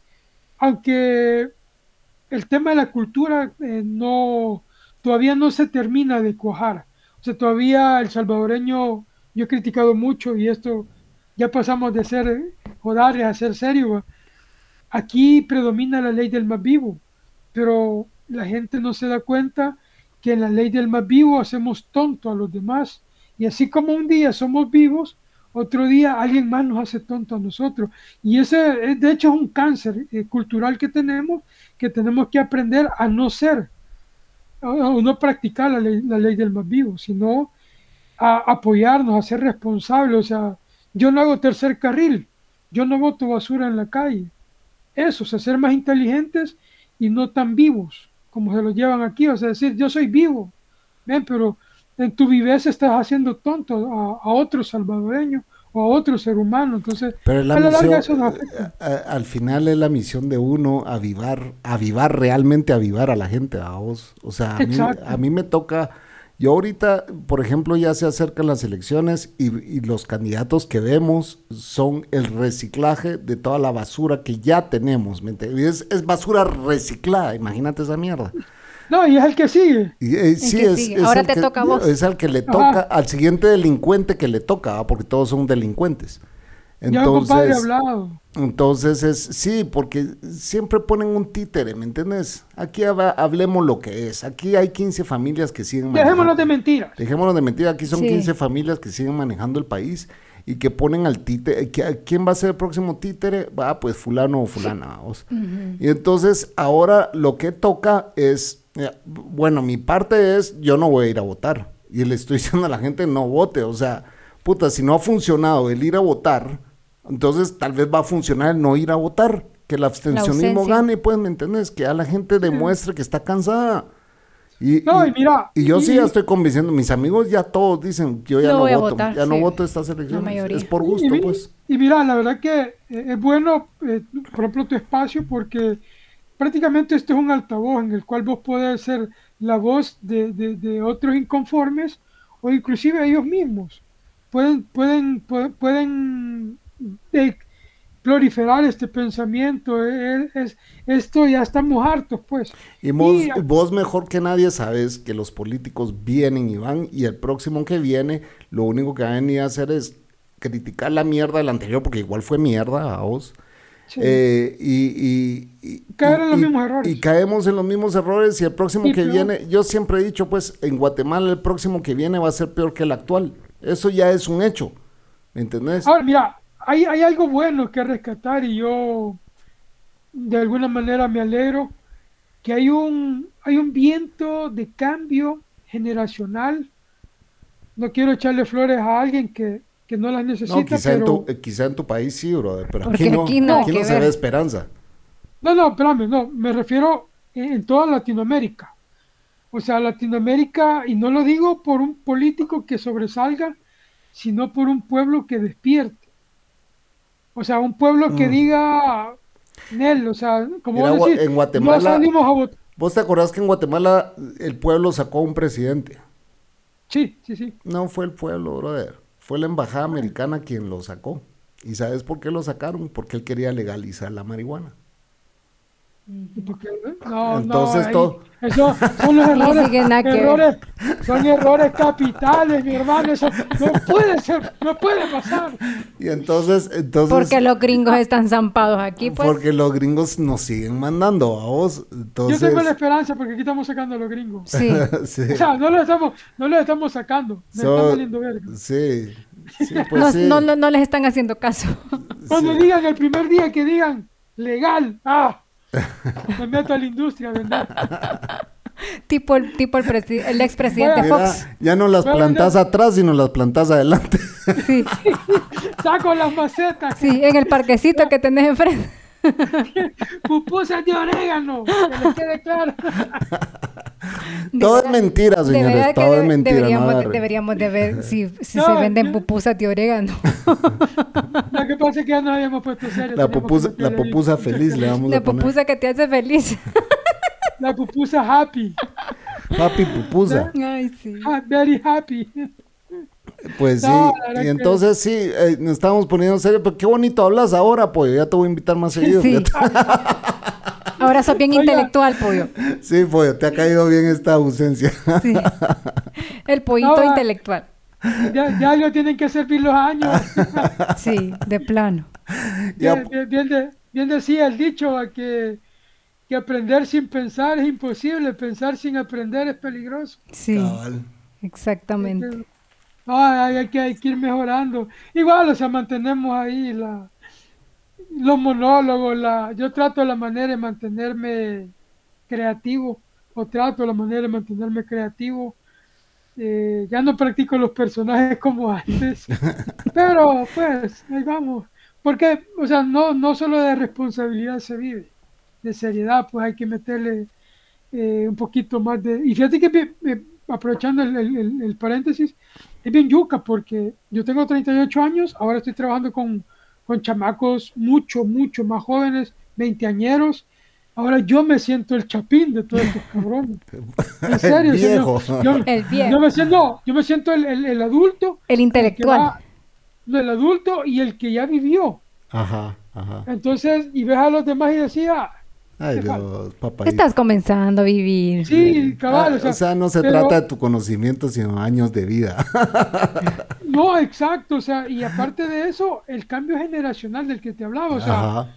aunque el tema de la cultura eh, no todavía no se termina de cuajar. O sea, todavía el salvadoreño, yo he criticado mucho y esto ya pasamos de ser jodares a ser serio. aquí predomina la ley del más vivo, pero la gente no se da cuenta que en la ley del más vivo hacemos tonto a los demás. Y así como un día somos vivos, otro día alguien más nos hace tonto a nosotros. Y ese, de hecho, es un cáncer eh, cultural que tenemos, que tenemos que aprender a no ser, o no practicar la ley, la ley del más vivo, sino a apoyarnos, a ser responsables. O sea, yo no hago tercer carril, yo no boto basura en la calle. Eso, o sea, ser más inteligentes y no tan vivos como se lo llevan aquí. O sea, decir, yo soy vivo, ¿ven? pero en tu viveza estás haciendo tonto a, otro salvadoreño o a otro ser humano. Entonces, Pero la misión, eh, al final es la misión de uno avivar, avivar realmente, avivar a la gente, a vos. O sea, a mí, a mí, me toca, yo ahorita, por ejemplo, ya se acercan las elecciones y, los candidatos que vemos son el reciclaje de toda la basura que ya tenemos. Es, es basura reciclada, imagínate esa mierda. No, y es el que sigue. Eh, sí, es, Ahora te toca a vos. Es al que le toca, al siguiente delincuente que le toca, porque todos son delincuentes. Entonces, hablado. entonces es, sí, porque siempre ponen un títere, ¿me entiendes? Aquí hablemos lo que es. Aquí hay 15 familias que siguen manejando. Dejémonos de mentiras. Dejémonos de mentiras. Aquí son 15 familias que siguen manejando el país y que ponen al títere. ¿Quién va a ser el próximo títere? Va, pues fulano o fulana. Vamos. Y entonces ahora lo que toca es bueno, mi parte es, yo no voy a ir a votar. Y le estoy diciendo a la gente, no vote. O sea, puta, si no ha funcionado el ir a votar, entonces tal vez va a funcionar el no ir a votar. Que el abstencionismo gane, pues, ¿me entiendes? Que a la gente demuestre que está cansada. Y, mira, y yo sí ya estoy convenciendo, mis amigos ya todos dicen que yo ya no, voto, ya no voto estas elecciones, es por gusto, pues. Y mira, la verdad que eh, es bueno, eh, por ejemplo, tu espacio, porque prácticamente esto es un altavoz en el cual vos podés ser la voz de, otros inconformes o inclusive ellos mismos. Pueden, pueden, pueden, eh, proliferar este pensamiento. Eh, es, esto ya estamos hartos, pues. Y vos, vos, mejor que nadie sabes que los políticos vienen y van y el próximo que viene lo único que van a venir a hacer es criticar la mierda del anterior porque igual fue mierda a vos eh, y, y, Caer en los mismos errores. Y caemos en los mismos errores y el próximo que viene, yo siempre he dicho, pues en Guatemala el próximo que viene va a ser peor que el actual. Eso ya es un hecho. ¿Me entendés? Ahora, mira, hay, hay algo bueno que rescatar y yo de alguna manera me alegro que hay un, hay un viento de cambio generacional. No quiero echarle flores a alguien que, que no las necesita. No, quizá, en tu, eh, quizá en tu país sí, brother, pero aquí no, aquí no, se ve esperanza. No, no, espérame, no, me refiero en, toda Latinoamérica. O sea, Latinoamérica, y no lo digo por un político que sobresalga, sino por un pueblo que despierte. O sea, un pueblo que mm. diga, Nel, o sea, como decir, en Guatemala, ¿Vos te acordás que en Guatemala el pueblo sacó a un presidente? Sí, sí, sí. No fue el pueblo, brother. Fue la embajada americana quien lo sacó. ¿Y sabes por qué lo sacaron? Porque él quería legalizar la marihuana. No, Entonces no, todo. Eso son los errores, son errores capitales, mi hermano. Eso no puede ser, no puede pasar. Y entonces, entonces. Porque los gringos están zampados aquí, pues. Porque los gringos nos siguen mandando a vos. Entonces... Yo tengo la esperanza porque aquí estamos sacando a los gringos. Sí. O sea, no los estamos, no los estamos sacando. Me están valiendo verga. Sí. pues no, no, no, les están haciendo caso. Cuando digan el primer día que digan legal, ah, me meto a la industria ¿verdad? tipo el tipo el, el expresidente Fox. Ya no las plantas atrás, sino las plantas adelante. Sí. Saco las macetas. Sí, en el parquecito que tenés enfrente. Pupusas de orégano, que les quede claro. Todo es mentira, señores, todo es mentira. Deberíamos, deberíamos de ver si, si se venden pupusas de orégano. Lo que pasa es que ya no habíamos puesto serio. La pupusa, la pupusa feliz le vamos la a poner. La pupusa que te hace feliz. La pupusa happy. Happy pupusa. Ay, sí. Very happy. Pues sí, y entonces sí, eh, nos estamos poniendo en serio, pero qué bonito hablas ahora, pues ya te voy a invitar más seguido. Sí. ahora sos bien intelectual, pollo. Sí, pollo, te ha caído bien esta ausencia. Sí. El pollito intelectual. Ya, ya lo tienen que servir los años. sí, de plano. Bien, bien, de, bien decía el dicho a que, que aprender sin pensar es imposible, pensar sin aprender es peligroso. Sí, Cabal. exactamente. Ay, hay, que, hay que ir mejorando. Igual, o sea, mantenemos ahí la, los monólogos, la, yo trato la manera de mantenerme creativo, o trato la manera de mantenerme creativo. Eh, ya no practico los personajes como antes, pero pues ahí vamos. Porque, o sea, no, no solo de responsabilidad se vive, de seriedad, pues hay que meterle eh, un poquito más de... Y fíjate que, bien- eh, aprovechando el, el- el- el paréntesis, es bien yuca porque yo tengo 38 años, ahora estoy trabajando con, con chamacos mucho, mucho más jóvenes, veinteañeros. Ahora yo me siento el chapín de todos estos cabrones. En serio, El o sea, yo- viejo. El viejo. yo me siento, no, yo me siento el, el- el adulto, El intelectual. va- el adulto y el que ya vivió. Ajá, ajá. Entonces, y ves a los demás y decía, Ay, ¿Qué Dios, papá. Estás comenzando a vivir. sí, cabal, o, sea, no se pero- trata de tu conocimiento, sino años de vida. No, exacto, o sea, y aparte de eso, el cambio generacional del que te hablaba, o sea, Ajá.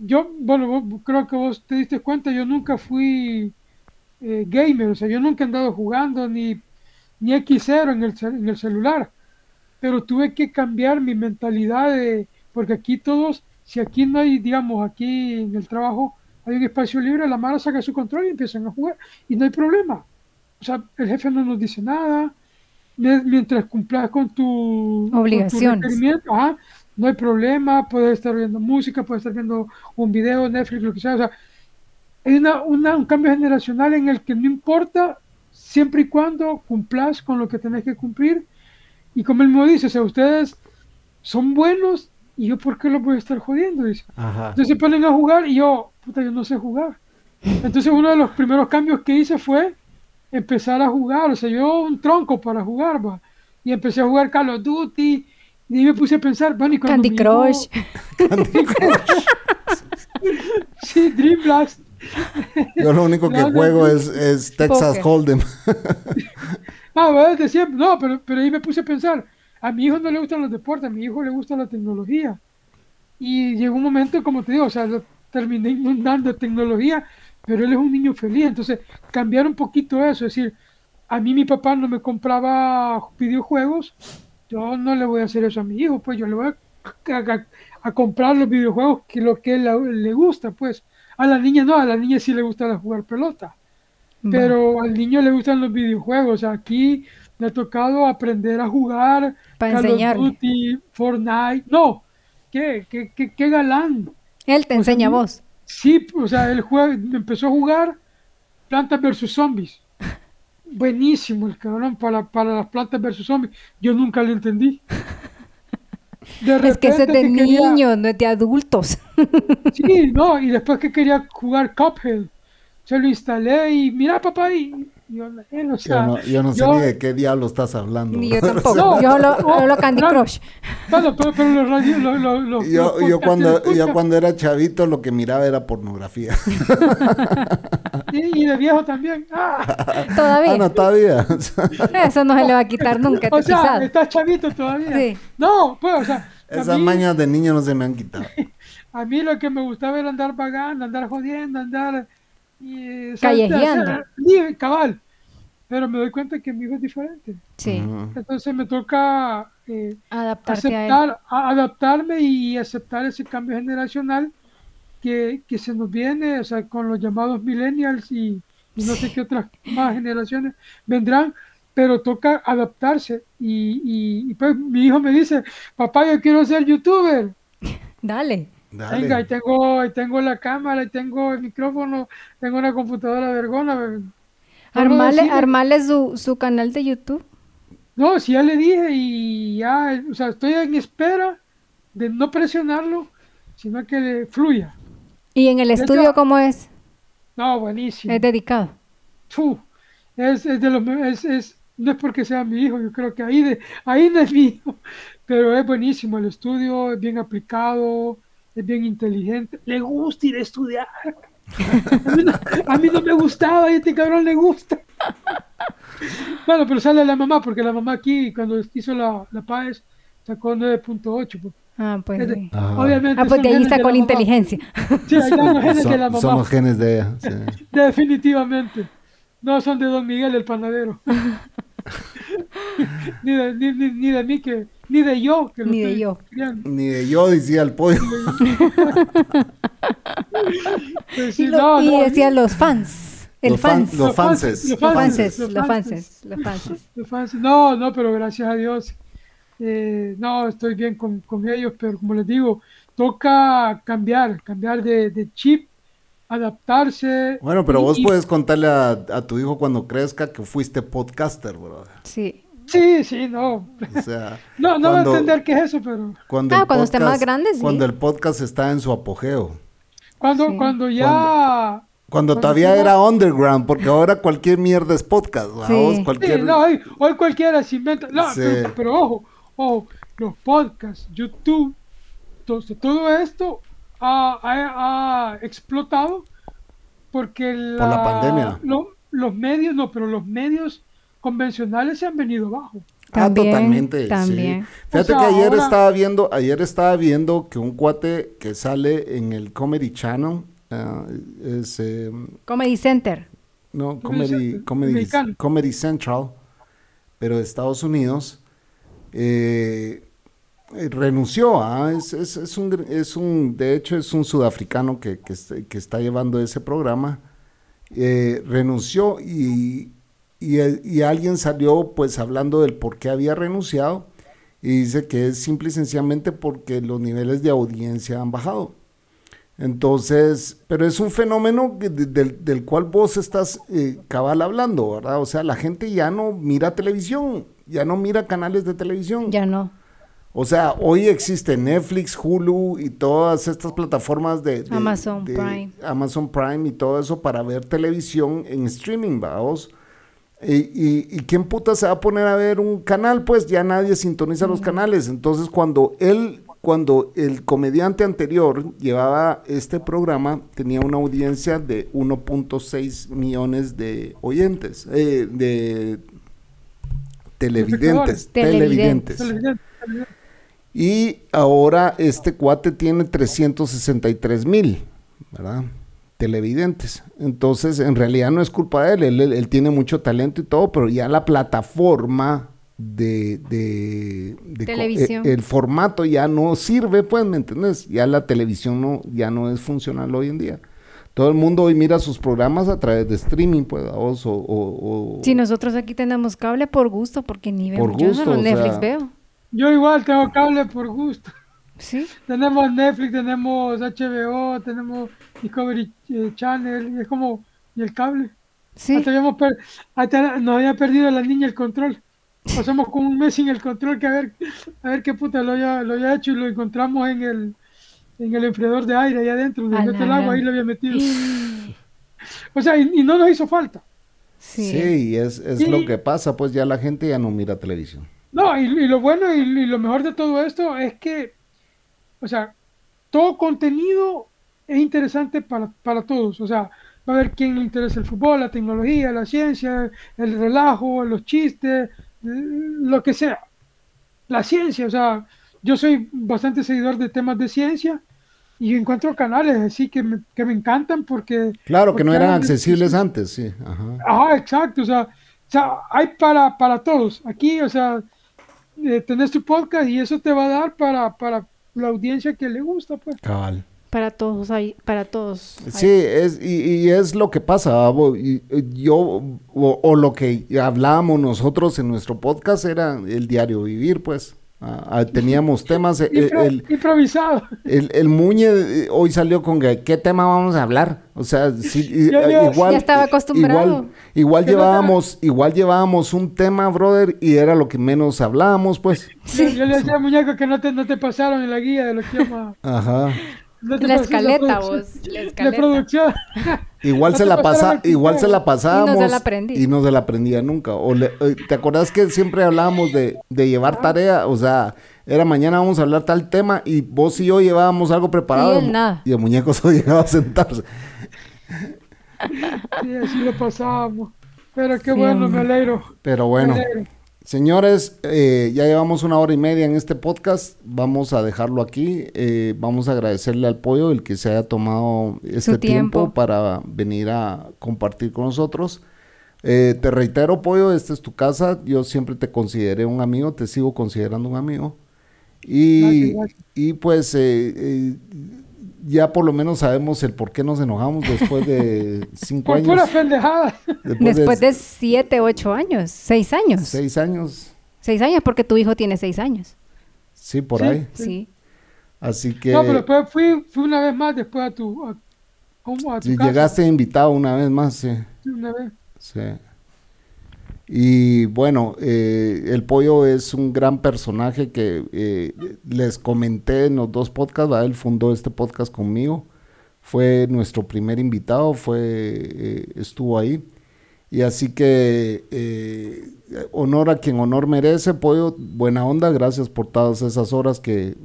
yo, bueno, vos- creo que vos te diste cuenta, yo nunca fui eh, gamer, o sea, yo nunca he andado jugando ni, ni X0 en el, en el celular, pero tuve que cambiar mi mentalidad de, porque aquí todos, si aquí no hay, digamos, aquí en el trabajo hay un espacio libre, la mano saca su control y empiezan a jugar, y no hay problema, o sea, el jefe no nos dice nada, mie- mientras cumplas con tu ajá, no hay problema, puedes estar viendo música, puedes estar viendo un video, Netflix, lo que sea, o sea, hay una, una- un cambio generacional en el que no importa siempre y cuando cumplas con lo que tenés que cumplir. Y como él me dice, o sea, ustedes son buenos y yo por qué los voy a estar jodiendo, dice. Ajá. Entonces se ponen a jugar y yo, puta, yo no sé jugar. Entonces uno de los primeros cambios que hice fue empezar a jugar, o sea, yo un tronco para jugar, va. Y empecé a jugar Call of Duty y me puse a pensar, bueno, y cuando Candy mi hijo- Crush. Sí, Dream Blast. Yo lo único que juego no. es, es Texas. Hold'em. Ah, bueno, de siempre. No, pero, pero ahí me puse a pensar. A mi hijo no le gustan los deportes, a mi hijo le gusta la tecnología. Y llegó un momento, como te digo, o sea, lo terminé inundando de tecnología, pero él es un niño feliz. Entonces, cambiar un poquito eso. Es decir, a mí mi papá no me compraba videojuegos, yo no le voy a hacer eso a mi hijo, pues yo le voy a, a- a comprar los videojuegos que lo que le gusta, pues. A la niña no, a la niña sí le gusta jugar pelota pero al niño le gustan los videojuegos. O sea, aquí me ha tocado aprender a jugar Para Call of. Duty, Fortnite. No, qué, qué, qué, qué galán. Él te O sea, enseña a no- vos. Sí, o sea, él juega, empezó a jugar Plantas versus Zombies. Buenísimo el cabrón para, para las plantas versus zombies. Yo nunca lo entendí. Es que eso es de quería- niños, no es de adultos. Sí, no, y después que quería jugar Cuphead, se lo instalé y mira papá, y yo, él, o Yo no, yo no sé ni de qué diablo estás hablando. Ni yo tampoco. No, yo lo, no, hablo Candy no. Crush. Pero, pero los Yo, yo cuando, yo cuando era chavito lo que miraba era pornografía. Y, y de viejo también. Ah, Todavía. ah, no, todavía. Eso no se le va a quitar nunca. o sea, estás chavito todavía. Sí. No, pues, o sea, Esas mí, mañas de niño no se me han quitado. a mí lo que me gustaba era andar vagando, andar jodiendo, andar... Y, Callejeando. libre, cabal. Pero me doy cuenta que mi hijo es diferente. Sí. Entonces me toca... eh, Adaptarte a aceptar, a- adaptarme y aceptar ese cambio generacional que, que se nos viene, o sea, con los llamados millennials y, y no sé qué otras más generaciones vendrán, pero toca adaptarse. Y, y- y, pues mi hijo me dice, papá, yo quiero ser youtuber. Dale. Dale. Venga, y tengo, y tengo la cámara, y tengo el micrófono, tengo una computadora vergona. Armarle, armarle su, su canal de YouTube. No, si ya le dije y ya, o sea, estoy en espera de no presionarlo, sino que le fluya. ¿Y en el estudio hecho- cómo es? No, buenísimo. Es dedicado. Es, es de los, es, es- no es porque sea mi hijo, yo creo que ahí, de, ahí no es mi hijo, pero es buenísimo el estudio, es bien aplicado, es bien inteligente, le gusta ir a estudiar. A mí no, a mí no me gustaba y a este cabrón le gusta. Bueno, pero sale la mamá, porque la mamá aquí, cuando hizo la, la PAES, sacó 9.8. pues. Ah, pues sí. Ajá. Obviamente. Ah, porque ahí está con la inteligencia. Sí, ahí están los genes de la mamá. son los genes de ella. sí. Definitivamente. No son de Don Miguel el panadero. ni, de, ni, ni- ni de mí que. Ni de yo que lo Ni de yo. criando. Ni de yo decía el pollo. Pues Y, lo- no, y no, decían los fans. El Los fan- fans. los fanses. Los fanses, fanses. los fanses. fanses. Los fanses. los fans- No, no, pero gracias a Dios. eh, no, estoy bien con, con ellos, pero como les digo, toca cambiar, cambiar de, de chip, adaptarse. Bueno, pero y- vos y- puedes contarle a, a tu hijo cuando crezca que fuiste podcaster, bro. Sí. Sí, sí, no. O sea, No, no va a entender qué es eso, pero cuando Ah, cuando esté más grande, sí. Cuando el podcast está en su apogeo. cuando, Sí. cuando ya... Cuando Cuando todavía era underground, porque ahora cualquier mierda es podcast, ¿va? Sí. Vos, Sí, cualquier... no, hoy, hoy cualquiera se inventa. No, Sí. pero, pero ojo, ojo, los podcasts, YouTube, todo, todo esto ha, ha- ha explotado porque Por la pandemia. lo- los medios, no, pero los medios convencionales se han venido abajo. Ah, También, totalmente. sí. también. Fíjate O sea, que ayer ahora- estaba viendo, ayer estaba viendo que un cuate que sale en el Comedy Channel, ah, es, eh, Comedy Center. no, Comedy Comedy, Comedy, Central, pero de Estados Unidos, eh, eh, renunció. ah, Es, es, es un, es un, de hecho, es un sudafricano que, que está llevando ese programa. eh, renunció y, y, y alguien salió pues hablando del por qué había renunciado y dice que es simple y sencillamente porque los niveles de audiencia han bajado. Entonces, pero es un fenómeno que de- del, del cual vos estás eh, cabal hablando, ¿verdad? O sea, la gente ya no mira televisión, ya no mira canales de televisión. Ya no. O sea, hoy existe Netflix, Hulu y todas estas plataformas de, de- Amazon Prime. Amazon Prime y todo eso para ver televisión en streaming, vamos. Y, y, y quién puta se va a poner a ver un canal? Pues ya nadie sintoniza los canales. Entonces, cuando él, cuando el comediante anterior llevaba este programa, tenía una audiencia de 1.6 millones de oyentes, eh, de televidentes, Televidentes. televidentes. Televidente, televidente. Y ahora este cuate tiene 363 mil, ¿verdad? Televidentes. Entonces, en realidad no es culpa de él, él, él- él tiene mucho talento y todo, pero ya la plataforma de... de, de Televisión. eh, el formato ya no sirve, pues, ¿me entiendes? Ya la televisión no, ya no es funcional hoy en día. Todo el mundo hoy mira sus programas a través de streaming, pues, ¿vos? o, o- o- Si nosotros aquí tenemos cable por gusto, porque ni vemos. Por Yo gusto, Netflix sea. veo. Yo igual tengo cable por gusto. Sí. Tenemos Netflix, tenemos HBO, tenemos Discovery eh, Channel, y es como, ¿y el cable? Sí. Hasta habíamos per- hasta nos había perdido la niña el control. Pasamos con un mes sin el control que a ver, a ver qué puta lo había, lo había hecho y lo encontramos en el en el enfriador de aire ahí adentro, donde mete el agua, ahí lo había metido. O sea, y, y no nos hizo falta. Sí. Sí, es, es Y- lo que pasa, pues ya la gente ya no mira televisión. No, y, y lo bueno y, y lo mejor de todo esto es que, o sea, todo contenido es interesante para, para todos. O sea, va a haber quien le interesa el fútbol, la tecnología, la ciencia, el relajo, los chistes, lo que sea. La ciencia, o sea, yo soy bastante seguidor de temas de ciencia y encuentro canales así que me, que me encantan porque... Claro, que no eran de- accesibles antes, sí. Ajá. Ajá, exacto, o sea, o sea, hay para, para todos. Aquí, o sea, eh, tenés tu podcast y eso te va a dar para, para la audiencia que le gusta, pues. Cabal. Para todos hay, para todos. hay. Sí, es, y, y es lo que pasa, y- y yo, o, o lo que hablábamos nosotros en nuestro podcast era el diario vivir, pues. Ah, ah, teníamos temas, eh, Impro- el, improvisado. el, el Muñe eh, hoy salió con que, qué tema vamos a hablar. O sea, sí, eh, igual. Ya estaba acostumbrado. Igual, igual Que no llevábamos, igual llevábamos un tema, brother, y era lo que menos hablábamos, pues. Yo, yo le decía muñeco que no te, no te pasaron en la guía de lo que llama. Ajá. La escaleta, vos, la escaleta. producción. Igual se la pasa, el igual se la pasábamos Y no se la aprendí. y no se la aprendía nunca. O le- eh, ¿Te acordás que siempre hablábamos de, de llevar tarea? O sea, era mañana vamos a hablar tal tema y vos y yo llevábamos algo preparado. Y nada. Y el muñeco solo llegaba a sentarse. Sí, así lo pasábamos. Pero qué Sí, bueno, me alegro. Pero me bueno, alegro. Señores, eh, ya llevamos una hora y media en este podcast. Vamos a dejarlo aquí. Eh, vamos a agradecerle al pollo el que se haya tomado este tiempo. tiempo. para venir a compartir con nosotros. Eh, te reitero, pollo, esta es tu casa. Yo siempre te consideré un amigo, te sigo considerando un amigo. Y, y pues eh, ya por lo menos sabemos el por qué nos enojamos después de cinco años. pura pendejada. Después de siete, ocho años, seis años. seis años. Seis años porque tu hijo tiene seis años. Sí, por Sí. ahí. Sí. Así que No, pero después fui, fui una vez más después a tu, a, a tu casa. llegaste invitado una vez más, sí. Sí, una vez. sí. Y bueno, eh, el pollo es un gran personaje que eh, les comenté en los dos podcasts, ¿verdad? él fundó este podcast conmigo, fue nuestro primer invitado, fue eh, estuvo ahí. Y así que eh, honor a quien honor merece, pollo, buena onda, gracias por todas esas horas que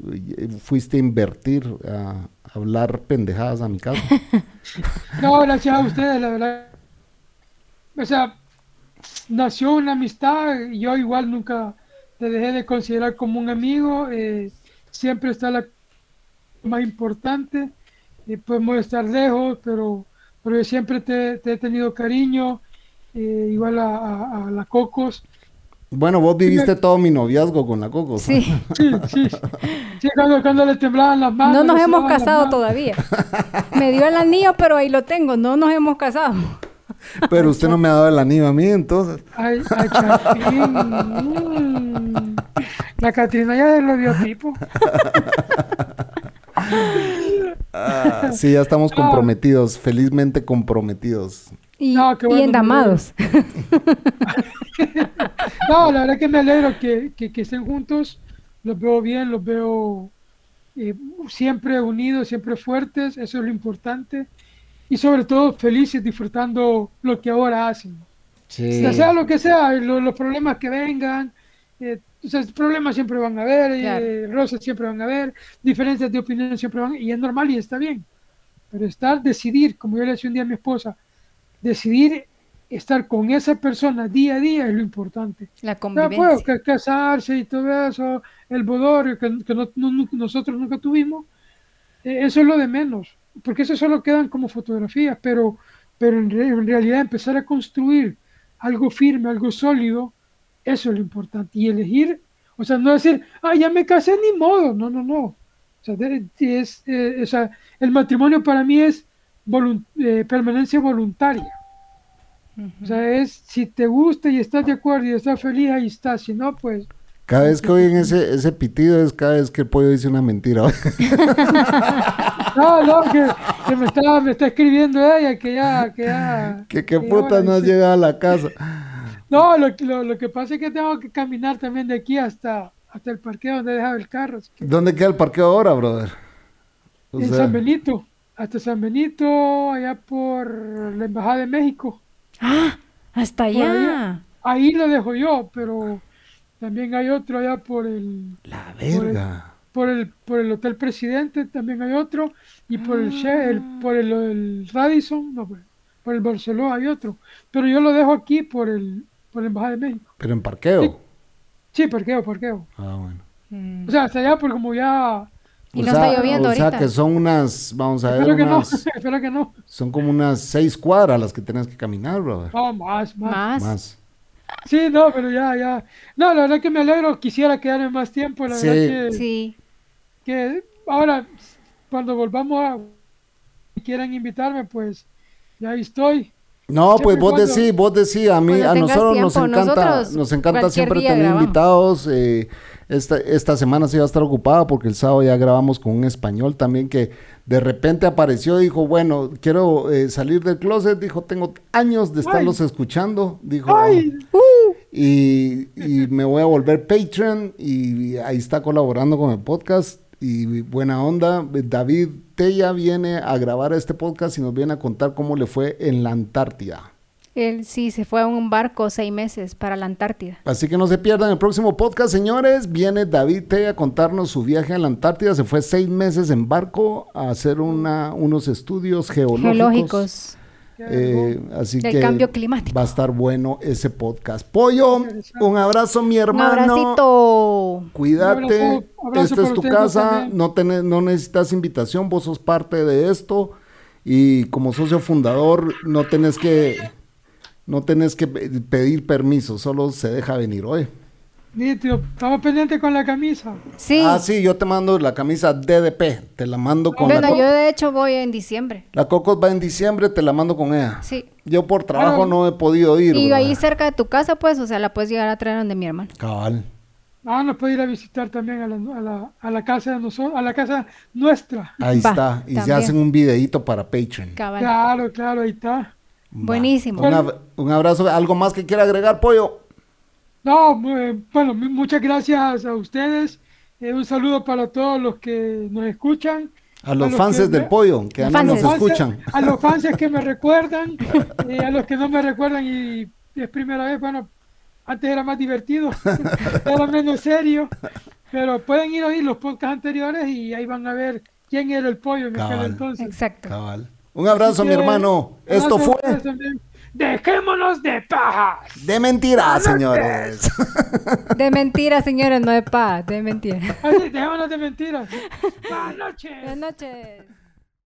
fuiste a invertir a hablar pendejadas a mi casa. No, gracias a ustedes, la verdad. O sea, nació una amistad, y yo igual nunca te dejé de considerar como un amigo, eh, siempre está la más importante, y podemos estar lejos, pero, pero yo siempre te, te he tenido cariño, eh, igual a, a- a la Cocos. Bueno, vos viviste todo mi noviazgo con la Coco. Sí. Sí, sí, sí, cuando, cuando le temblaban las manos. No nos hemos casado todavía. Me dio el anillo, pero ahí lo tengo. No nos hemos casado. Pero usted no me ha dado el anillo a mí, entonces. Ay, ay, Catrín. La Catrina ya lo dio tipo. Ah, sí, ya estamos comprometidos, felizmente comprometidos. Y, No, qué y bueno, endamados. No, la verdad que me alegro que, que, que estén juntos. Los veo bien, los veo eh, siempre unidos, siempre fuertes. Eso es lo importante. Y sobre todo felices, disfrutando lo que ahora hacen. Sí. Sea lo que sea, lo- los problemas que vengan. eh, o sea, problemas siempre van a haber, eh, Claro. rosas siempre van a haber, diferencias de opinión siempre van y es normal y está bien. Pero estar, decidir, como yo le decía un día a mi esposa, decidir estar con esa persona día a día es lo importante. La convivencia. pues, que casarse y todo eso, el bodorio que, que no- no- nosotros nunca tuvimos, eh, eso es lo de menos, porque eso solo quedan como fotografías, pero, pero en, re- en realidad empezar a construir algo firme, algo sólido, eso es lo importante. Y elegir, o sea, no decir, ah, ya me casé ni modo, no, no, no. O sea, es, eh, o sea, el matrimonio para mí es eh, permanencia voluntaria. O sea, es si te gusta y estás de acuerdo y estás feliz, ahí estás. Si no, pues. Cada vez que oyen ese, ese pitido es cada vez que el pollo dice una mentira. No, no, que, que me, está, me está escribiendo ella, que ya. Que ya que qué que puta no has llegado a la casa. No, lo, lo, lo que pasa es que tengo que caminar también de aquí hasta, hasta el parqueo donde he dejado el carro. que- ¿Dónde queda el parqueo ahora, brother? O en sea, San Benito, hasta San Benito, allá por la Embajada de México. ¡Ah! Hasta allá. Ahí lo dejo yo, pero también hay otro allá por el. la verga. Por el por el hotel presidente también hay otro y por el, She- el- por el, el Radisson no por, por el Barcelona hay otro pero yo lo dejo aquí por el por la embajada de México Pero en parqueo. sí parqueo parqueo Ah, bueno. Mm. o sea hasta allá porque como ya Y O no sea- está lloviendo O sea ahorita. que son unas, vamos a ver, espero que no espero que no son como unas seis cuadras las que tienes que caminar, brother. no más más Más. Más. sí no pero ya ya no la verdad que me alegro quisiera quedarme más tiempo la Sí. verdad que, Sí. Que ahora cuando volvamos a quieran invitarme pues ya ahí estoy. No, Siempre pues vos cuando- decís, vos decís, a mí, Cuando a nosotros nos encanta, nosotros nos encanta siempre tener grabamos. invitados. eh, esta, esta semana sí va a estar ocupada porque el sábado ya grabamos con un español también que de repente apareció y dijo, bueno, quiero eh, salir del closet, dijo, tengo años de estarlos escuchando, dijo, Ay, y, y me voy a volver Patreon y ahí está colaborando con el podcast y buena onda. David Tella viene a grabar este podcast y nos viene a contar cómo le fue en la Antártida. Él sí se fue a un barco seis meses para la Antártida. Así que no se pierdan el próximo podcast, señores. Viene David Tella a contarnos su viaje a la Antártida. Se fue seis meses en barco a hacer una, unos estudios geológicos. Geológicos. Eh, así Del que cambio climático. va a estar bueno ese podcast. Pollo, un abrazo mi Un hermano. abracito. Cuídate, Un abrazo- abrazo esta es tu casa, también. no, tenés- no necesitas invitación, vos sos parte de esto y como socio fundador no tenés que no tenés que pe- pedir permiso, solo se deja venir hoy. Nítido, estamos pendientes con la camisa. Sí. Ah, sí, yo te mando la camisa DDP, te la mando con la, bueno, yo de hecho voy en diciembre. la Cocos va en diciembre, te la mando con ella. Sí. Yo por trabajo no he podido ir. Y ahí cerca de tu casa, pues, o sea, la puedes llegar a traer donde mi hermano. Cabal. Ah, nos puede ir a visitar también a la, a la, a la casa de nosotros, a la casa nuestra. Ahí Va, está. Y se también. hacen un videito para Patreon. Cabal. Claro, claro, ahí está. Va. Buenísimo. Un abrazo. ¿Algo más que quiera agregar, Pollo? No, mu- bueno, mu- muchas gracias a ustedes. Eh, un saludo para todos los que nos escuchan. A los los fans que del pollo, que no nos escuchan. A los fans que me recuerdan, eh, a los que no me recuerdan y es primera vez, bueno, antes era más divertido, era menos serio, pero pueden ir a oír los podcasts anteriores y ahí van a ver quién era el pollo en aquel entonces. Exacto. Cabal. Un abrazo, Así mi que, hermano. Esto a fue también. Dejémonos de pajas. de mentiras, señores. De mentiras, señores, no de paz, de mentiras. Ay, Dejémonos de mentiras. Buenas noches. Buenas noches.